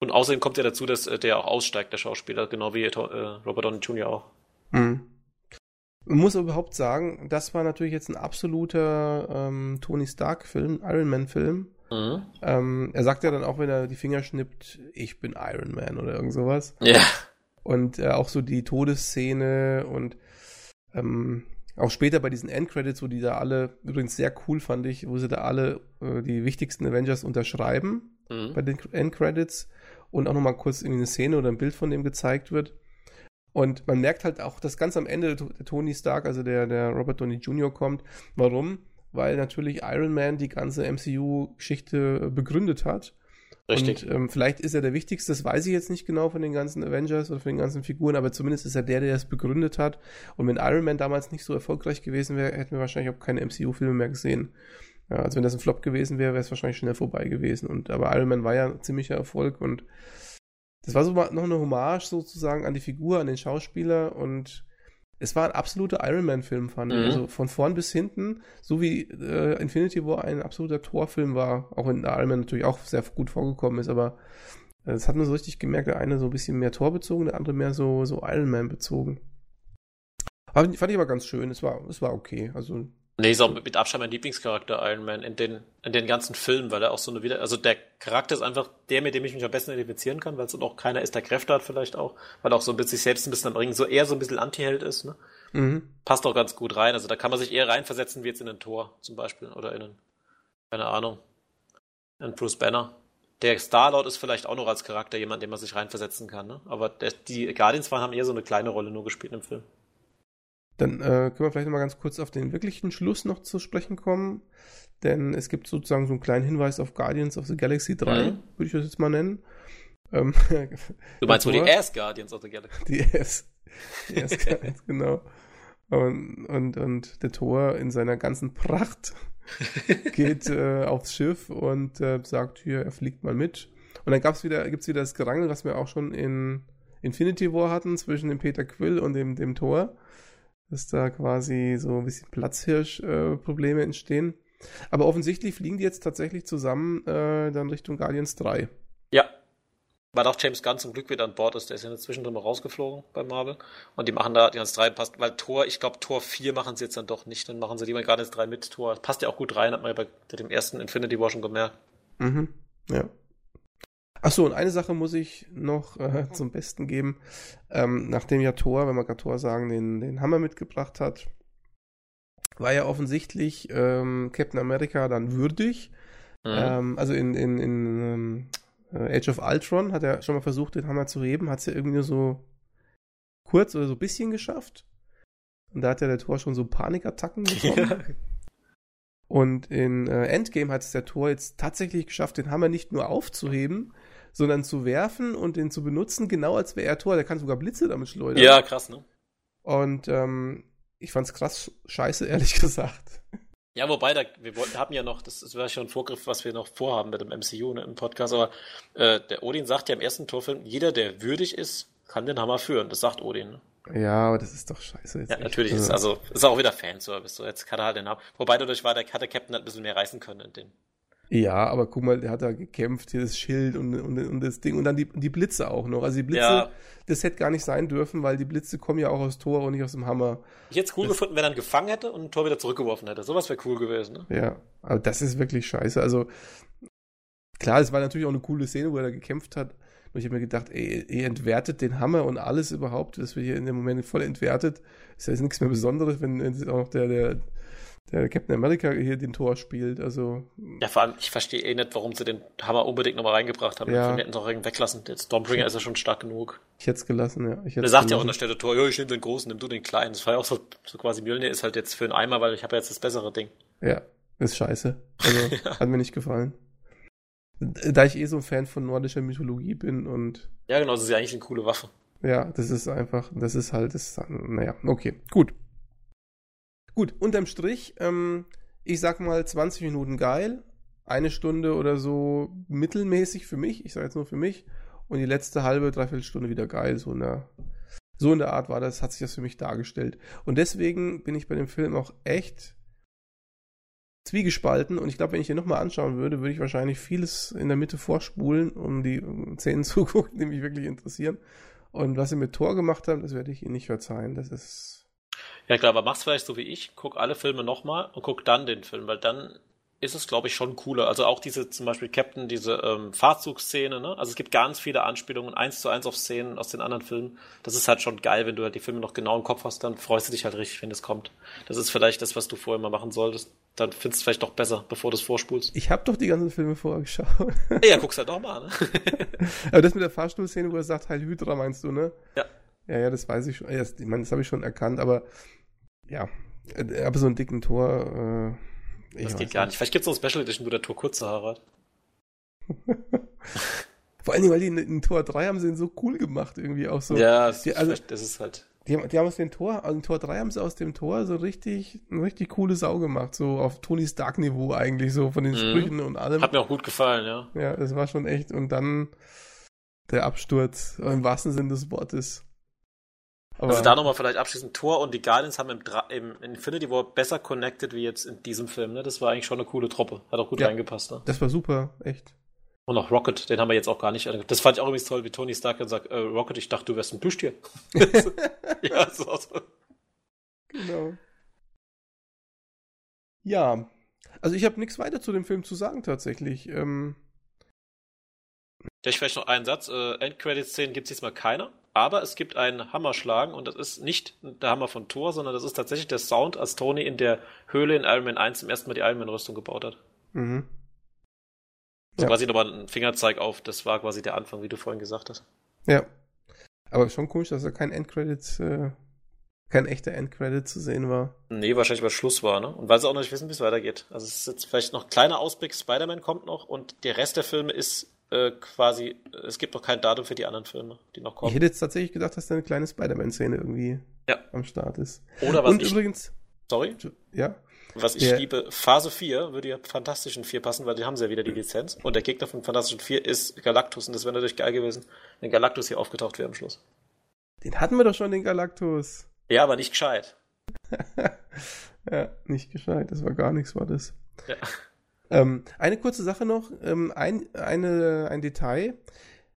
Und außerdem kommt ja dazu, dass äh, der auch aussteigt, der Schauspieler, genau wie äh, Robert Downey Jr. auch. Mhm. Man muss überhaupt sagen, das war natürlich jetzt ein absoluter ähm, Tony Stark-Film, Iron Man-Film. Mhm. Ähm, er sagt ja dann auch, wenn er die Finger schnippt, ich bin Iron Man oder irgend sowas. Ja. Und äh, auch so die Todesszene und ähm, auch später bei diesen Endcredits, wo die da alle, übrigens sehr cool fand ich, wo sie da alle äh, die wichtigsten Avengers unterschreiben Mhm. bei den Endcredits und auch nochmal kurz irgendwie eine Szene oder ein Bild von dem gezeigt wird. Und man merkt halt auch, dass ganz am Ende der Tony Stark, also der, der Robert Downey Jr. kommt. Warum? Weil natürlich Iron Man die ganze MCU-Geschichte begründet hat. Richtig. Und ähm, vielleicht ist er der wichtigste, das weiß ich jetzt nicht genau von den ganzen Avengers oder von den ganzen Figuren, aber zumindest ist er der, der es begründet hat. Und wenn Iron Man damals nicht so erfolgreich gewesen wäre, hätten wir wahrscheinlich auch keine MCU-Filme mehr gesehen. Ja, also wenn das ein Flop gewesen wäre, wäre es wahrscheinlich schnell vorbei gewesen. Und aber Iron Man war ja ein ziemlicher Erfolg und das war so noch eine Hommage sozusagen an die Figur, an den Schauspieler und es war ein absoluter Iron Man-Film, fand ich. Mhm. Also von vorn bis hinten, so wie äh, Infinity War ein absoluter Torfilm war, auch wenn Iron Man natürlich auch sehr gut vorgekommen ist, aber äh, das hat man so richtig gemerkt, der eine so ein bisschen mehr torbezogen, der andere mehr so, so Iron Man bezogen. Aber fand ich aber ganz schön, es war, es war okay. Also Nee, ist auch mit Abstand mein Lieblingscharakter Iron Man in den, in den ganzen Filmen, weil er auch so eine wieder, also der Charakter ist einfach der, mit dem ich mich am besten identifizieren kann, weil es auch keiner ist, der Kräfte hat vielleicht auch, weil er auch so mit sich selbst ein bisschen am Ringen so eher so ein bisschen Anti-Held ist, ne? mhm. Passt auch ganz gut rein. Also da kann man sich eher reinversetzen wie jetzt in ein Tor zum Beispiel oder in einen, keine Ahnung, in Bruce Banner. Der Star-Lord ist vielleicht auch noch als Charakter jemand, den man sich reinversetzen kann, ne? Aber der, die Guardians waren haben eher so eine kleine Rolle nur gespielt im Film. Dann äh, können wir vielleicht noch mal ganz kurz auf den wirklichen Schluss noch zu sprechen kommen. Denn es gibt sozusagen so einen kleinen Hinweis auf Guardians of the Galaxy 3, Mhm. würde ich das jetzt mal nennen. Ähm, *laughs* Du meinst wohl die Ass Guardians of the Galaxy? Die S. Die S *laughs* Guardians, genau. Und, und, und der Tor in seiner ganzen Pracht *laughs* geht äh, aufs Schiff und äh, sagt, hier, er fliegt mal mit. Und dann gab's wieder, gibt's wieder das Gerangel, was wir auch schon in Infinity War hatten, zwischen dem Peter Quill und dem, dem Tor. Dass da quasi so ein bisschen Platzhirsch-Probleme entstehen. Aber offensichtlich fliegen die jetzt tatsächlich zusammen äh, dann Richtung Guardians 3. Ja. Weil auch James Gunn zum Glück wieder an Bord ist. Der ist ja zwischendrin mal rausgeflogen bei Marvel. Und die machen da ganze drei passt. Weil Tor, ich glaube, Tor 4 machen sie jetzt dann doch nicht. Dann machen sie lieber ins 3 mit Tor. Passt ja auch gut rein, hat man ja bei dem ersten Infinity War schon gemerkt. Mhm. Ja. Ach so, und eine Sache muss ich noch äh, zum Besten geben. Ähm, nachdem ja Thor, wenn wir gerade Thor sagen, den, den Hammer mitgebracht hat, war ja offensichtlich ähm, Captain America dann würdig. Mhm. Ähm, also in, in, in ähm, äh, Age of Ultron hat er schon mal versucht, den Hammer zu heben, hat es ja irgendwie nur so kurz oder so ein bisschen geschafft. Und da hat ja der Tor schon so Panikattacken *laughs* bekommen. Und in äh, Endgame hat es der Tor jetzt tatsächlich geschafft, den Hammer nicht nur aufzuheben, sondern zu werfen und den zu benutzen, genau als wäre er Tor. Der kann sogar Blitze damit schleudern. ja, krass, ne? Und ähm, ich fand's krass scheiße, ehrlich *laughs* gesagt. Ja, wobei, da, wir wollten, haben ja noch, das, das wäre schon ein Vorgriff, was wir noch vorhaben mit dem MCU ne, im Podcast, aber äh, der Odin sagt ja im ersten Torfilm, jeder, der würdig ist, kann den Hammer führen. Das sagt Odin. Ne? Ja, aber das ist doch scheiße. Jetzt Ja, natürlich ist also ist auch wieder Fanservice. So, jetzt kann er halt den haben. Wobei dadurch war der, hat der Captain halt ein bisschen mehr reißen können in den. Ja, aber guck mal, der hat da gekämpft, hier das Schild und, und, und das Ding und dann die, die Blitze auch noch. Also die Blitze, Ja. das hätte gar nicht sein dürfen, weil die Blitze kommen ja auch aus Tor und nicht aus dem Hammer. Ich hätte es cool Das- gefunden, wenn er ihn gefangen hätte und ein Tor wieder zurückgeworfen hätte. Sowas wäre cool gewesen, ne? Ja, aber das ist wirklich scheiße. Also klar, es war natürlich auch eine coole Szene, wo er da gekämpft hat. Und ich habe mir gedacht, ey, ihr entwertet den Hammer und alles überhaupt, das wird hier in dem Moment voll entwertet. Ist ja jetzt nichts mehr Besonderes, wenn, wenn auch noch der, der, der Captain America hier den Tor spielt. Also Ja, vor allem, ich verstehe eh nicht, warum sie den Hammer unbedingt nochmal reingebracht haben. Ja. Ja. hätten sie auch irgendwie weglassen. Der Stormbringer ist ja schon stark genug. ich hätte es gelassen, ja. Ich hätte Und er sagt ja auch an der Stelle Tor, ja, ich nehme den großen, nimm du den kleinen. Das war ja auch so, so quasi Mjölnir ist halt jetzt für einen Eimer, weil ich habe ja jetzt das bessere Ding. Ja, ist scheiße. Also, *laughs* hat mir nicht gefallen. Da ich eh so ein Fan von nordischer Mythologie bin und Ja, genau, das ist ja eigentlich eine coole Waffe. ja, das ist einfach, das ist halt, das, naja, okay, gut. Gut, unterm Strich, ähm, ich sag mal 20 Minuten geil, eine Stunde oder so mittelmäßig für mich, ich sage jetzt nur für mich, und die letzte halbe, dreiviertel Stunde wieder geil, so in der, so in der Art war das, hat sich das für mich dargestellt. Und deswegen bin ich bei dem Film auch echt zwiegespalten und ich glaube, wenn ich den nochmal anschauen würde, würde ich wahrscheinlich vieles in der Mitte vorspulen, um die Szenen *laughs* zu gucken, die mich wirklich interessieren. Und was sie mit Tor gemacht haben, das werde ich ihnen nicht verzeihen. Das ist. Ja klar, aber mach's vielleicht so wie ich, guck alle Filme nochmal und guck dann den Film, weil dann ist es, glaube ich, schon cooler. Also auch diese, zum Beispiel Captain, diese ähm, Fahrzugszene, ne? Also es gibt ganz viele Anspielungen, eins zu eins auf Szenen aus den anderen Filmen. Das ist halt schon geil, wenn du halt die Filme noch genau im Kopf hast, dann freust du dich halt richtig, wenn es kommt. Das ist vielleicht das, was du vorher mal machen solltest. Dann findest du es vielleicht doch besser, bevor du es vorspulst. Ich habe doch die ganzen Filme vorher geschaut. ja, guck's halt doch mal, ne? *laughs* Aber das mit der Fahrstuhlszene, wo er sagt, Heil Hydra, meinst du, ne? Ja. Ja, ja, das weiß ich schon. Ja, Ich meine, das habe ich schon erkannt, aber ja. Äh, Aber so einen dicken Tor. Äh, ich Das geht gar nicht. Vielleicht gibt's noch ein Special Edition, wo der Tour kurze Haare hat. *laughs* Vor allen Dingen, weil die in, in Tor 3 haben sie ihn so cool gemacht, irgendwie auch so. Ja, das, Ja, also- das ist halt. Die haben, die haben aus dem Tor, also in Tor 3 haben sie aus dem Tor so richtig, eine richtig coole Sau gemacht, so auf Tony Stark-Niveau eigentlich, so von den Mhm. Sprüchen und allem. Hat mir auch gut gefallen, ja. Ja, das war schon echt. Und dann, der Absturz, im wahrsten Sinne des Wortes. Aber also da nochmal vielleicht abschließend, Thor und die Guardians haben im, im Infinity War besser connected wie jetzt in diesem Film. Ne? Das war eigentlich schon eine coole Truppe. Hat auch gut ja, reingepasst. Ne? Das war super, echt. Und auch Rocket, den haben wir jetzt auch gar nicht. Das fand ich auch übrigens toll, wie Tony Stark dann sagt, äh, Rocket, ich dachte, du wärst ein Plüschtier. *laughs* ja, so, so. Genau. Ja, also ich habe nichts weiter zu dem Film zu sagen tatsächlich. Ähm, ich vielleicht noch einen Satz. Äh, Endcredit-Szenen gibt es diesmal keiner, aber es gibt einen Hammerschlagen und das ist nicht der Hammer von Thor, sondern das ist tatsächlich der Sound, als Tony in der Höhle in Iron Man 1 zum ersten Mal die Iron Man-Rüstung gebaut hat. Mhm. So ja. quasi nochmal ein Fingerzeig auf, das war quasi der Anfang, wie du vorhin gesagt hast. Ja. Aber schon komisch, dass da kein Endcredit, äh, kein echter Endcredit zu sehen war. Nee, wahrscheinlich weil Schluss war, ne? Und weil sie auch noch nicht wissen, wie es weitergeht. Also es ist jetzt vielleicht noch ein kleiner Ausblick, Spider-Man kommt noch und der Rest der Filme ist äh, quasi, es gibt noch kein Datum für die anderen Filme, die noch kommen. Ich hätte jetzt tatsächlich gedacht, dass da eine kleine Spider-Man-Szene irgendwie ja. am Start ist. Oder was Und ich, übrigens. Sorry? Ja. Was ich der, liebe, Phase 4 würde ja Fantastischen 4 passen, weil die haben sie ja wieder die Lizenz. Und der Gegner von Fantastischen 4 ist Galactus und das wäre natürlich geil gewesen, wenn Galactus hier aufgetaucht wäre am Schluss. Den hatten wir doch schon, den Galactus. Ja, aber nicht gescheit. *laughs* ja, nicht gescheit. Das war gar nichts, war das. Ja. Ähm, eine kurze Sache noch, ähm, ein, eine, ein Detail,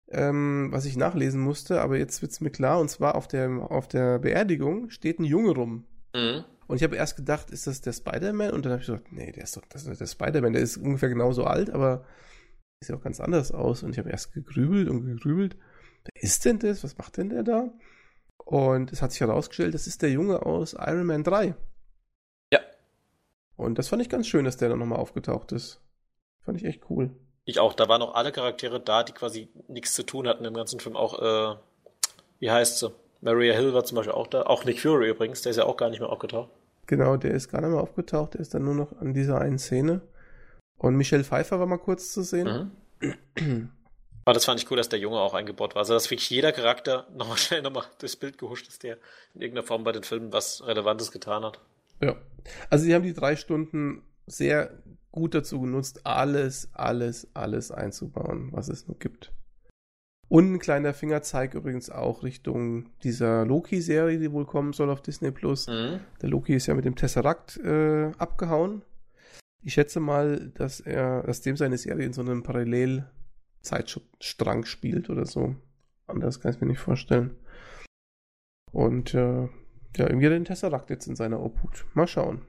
ähm, was ich nachlesen musste, aber jetzt wird es mir klar, und zwar auf der, auf der Beerdigung steht ein Junge rum. Mhm. Und ich habe erst gedacht, ist das der Spider-Man? Und dann habe ich gedacht, nee, der ist doch, das ist der Spider-Man, der ist ungefähr genauso alt, aber sieht auch ganz anders aus. Und ich habe erst gegrübelt und gegrübelt. Wer ist denn das? Was macht denn der da? Und es hat sich herausgestellt, das ist der Junge aus Iron Man 3. Und das fand ich ganz schön, dass der dann nochmal aufgetaucht ist. Fand ich echt cool. Ich auch. Da waren auch alle Charaktere da, die quasi nichts zu tun hatten im ganzen Film. Auch, äh, wie heißt sie? Maria Hill war zum Beispiel auch da. Auch Nick Fury übrigens, der ist ja auch gar nicht mehr aufgetaucht. Genau, der ist gar nicht mehr aufgetaucht. Der ist dann nur noch an dieser einen Szene. Und Michelle Pfeiffer war mal kurz zu sehen. Mhm. Aber das fand ich cool, dass der Junge auch eingebaut war. Also, dass wirklich jeder Charakter *laughs* nochmal schnell nochmal durchs Bild gehuscht ist, der in irgendeiner Form bei den Filmen was Relevantes getan hat. Ja. Also sie haben die drei Stunden sehr gut dazu genutzt, alles, alles, alles einzubauen, was es nur gibt. Und ein kleiner Fingerzeig übrigens auch Richtung dieser Loki-Serie, die wohl kommen soll auf Disney Plus. Mhm. Der Loki ist ja mit dem Tesseract äh, abgehauen. Ich schätze mal, dass er, dass dem seine Serie in so einem Parallelzeitstrang spielt oder so. Anders kann ich mir nicht vorstellen. Und äh, ja, irgendwie den Tesseract jetzt in seiner Obhut. Mal schauen.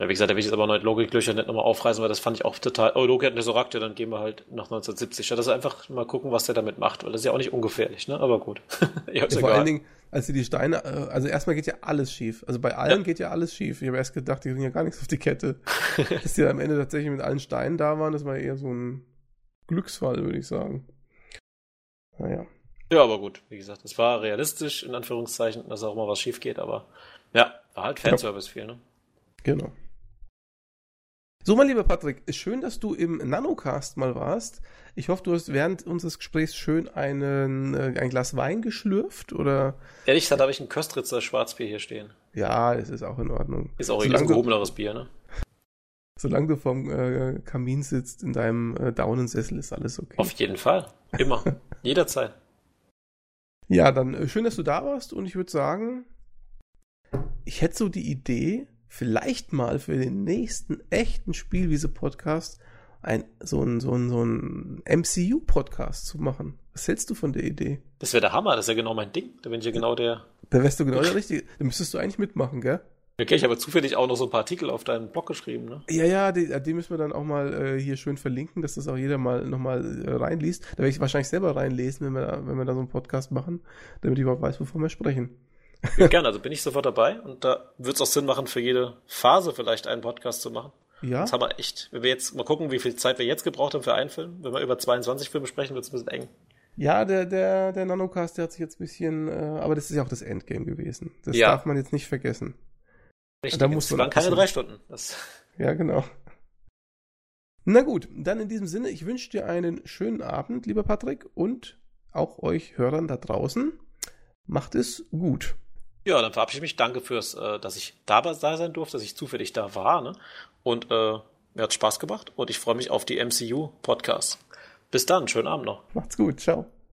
Ja, wie gesagt, da will ich jetzt aber neue Logiklöcher nicht nochmal aufreißen, weil das fand ich auch total. Oh, Loki hat einen Tesseract, ja, dann gehen wir halt nach 1970. Ja, das ist einfach mal gucken, was der damit macht, weil das ist ja auch nicht ungefährlich, ne? Aber gut. *laughs* ja, ja, vor allen Dingen, als sie die Steine, äh, also erstmal geht ja alles schief. Also bei allen ja. geht ja alles schief. Ich habe erst gedacht, die kriegen ja gar nichts auf die Kette. *laughs* Dass die am Ende tatsächlich mit allen Steinen da waren, das war eher so ein Glücksfall, würde ich sagen. Naja. Ja, aber gut, wie gesagt, es war realistisch, in Anführungszeichen, dass auch mal was schief geht, aber ja, war halt Fanservice ja. viel, ne? Genau. So, mein lieber Patrick, schön, dass du im Nanocast mal warst. Ich hoffe, du hast während unseres Gesprächs schön einen, äh, ein Glas Wein geschlürft, oder? Ehrlich gesagt habe ich ein Köstritzer Schwarzbier hier stehen. Ja, es ist auch in Ordnung. Ist auch ein gehobeneres Bier, ne? Solange du vom äh, Kamin sitzt in deinem äh, Daunensessel, ist alles okay. Auf jeden Fall. Immer. *laughs* Jederzeit. Ja, dann äh, schön, dass du da warst und ich würde sagen, ich hätte so die Idee, vielleicht mal für den nächsten echten Spielwiese-Podcast ein, so ein, so ein, so ein MCU-Podcast zu machen. Was hältst du von der Idee? Das wäre der Hammer, das ist ja genau mein Ding. Da bin ich ja genau der. Da wärst du genau der Richtige. Da müsstest du eigentlich mitmachen, gell? Okay, ich habe zufällig auch noch so ein paar Artikel auf deinen Blog geschrieben, ne? Ja, ja, die, die müssen wir dann auch mal äh, hier schön verlinken, dass das auch jeder mal nochmal äh, reinliest. Da werde ich wahrscheinlich selber reinlesen, wenn wir, da, wenn wir da so einen Podcast machen, damit ich überhaupt weiß, wovon wir sprechen. Ja, *laughs* gerne, also bin ich sofort dabei und da wird es auch Sinn machen, für jede Phase vielleicht einen Podcast zu machen. Ja. Das haben wir echt, wenn wir jetzt mal gucken, wie viel Zeit wir jetzt gebraucht haben für einen Film. Wenn wir über 22 Filme sprechen, wird es ein bisschen eng. Ja, der, der, der Nanocast, der hat sich jetzt ein bisschen, äh, aber das ist ja auch das Endgame gewesen. Das ja. darf man jetzt nicht vergessen. Richtig, da muss es waren keine drei Stunden. Das ja, genau. Na gut, dann in diesem Sinne, ich wünsche dir einen schönen Abend, lieber Patrick, und auch euch Hörern da draußen. Macht es gut. Ja, dann verabschiede ich mich. Danke fürs, äh, dass ich da, sein durfte, dass ich zufällig da war. Ne? Und äh, mir hat Spaß gemacht und ich freue mich auf die MCU-Podcasts. Bis dann, schönen Abend noch. Macht's gut, ciao.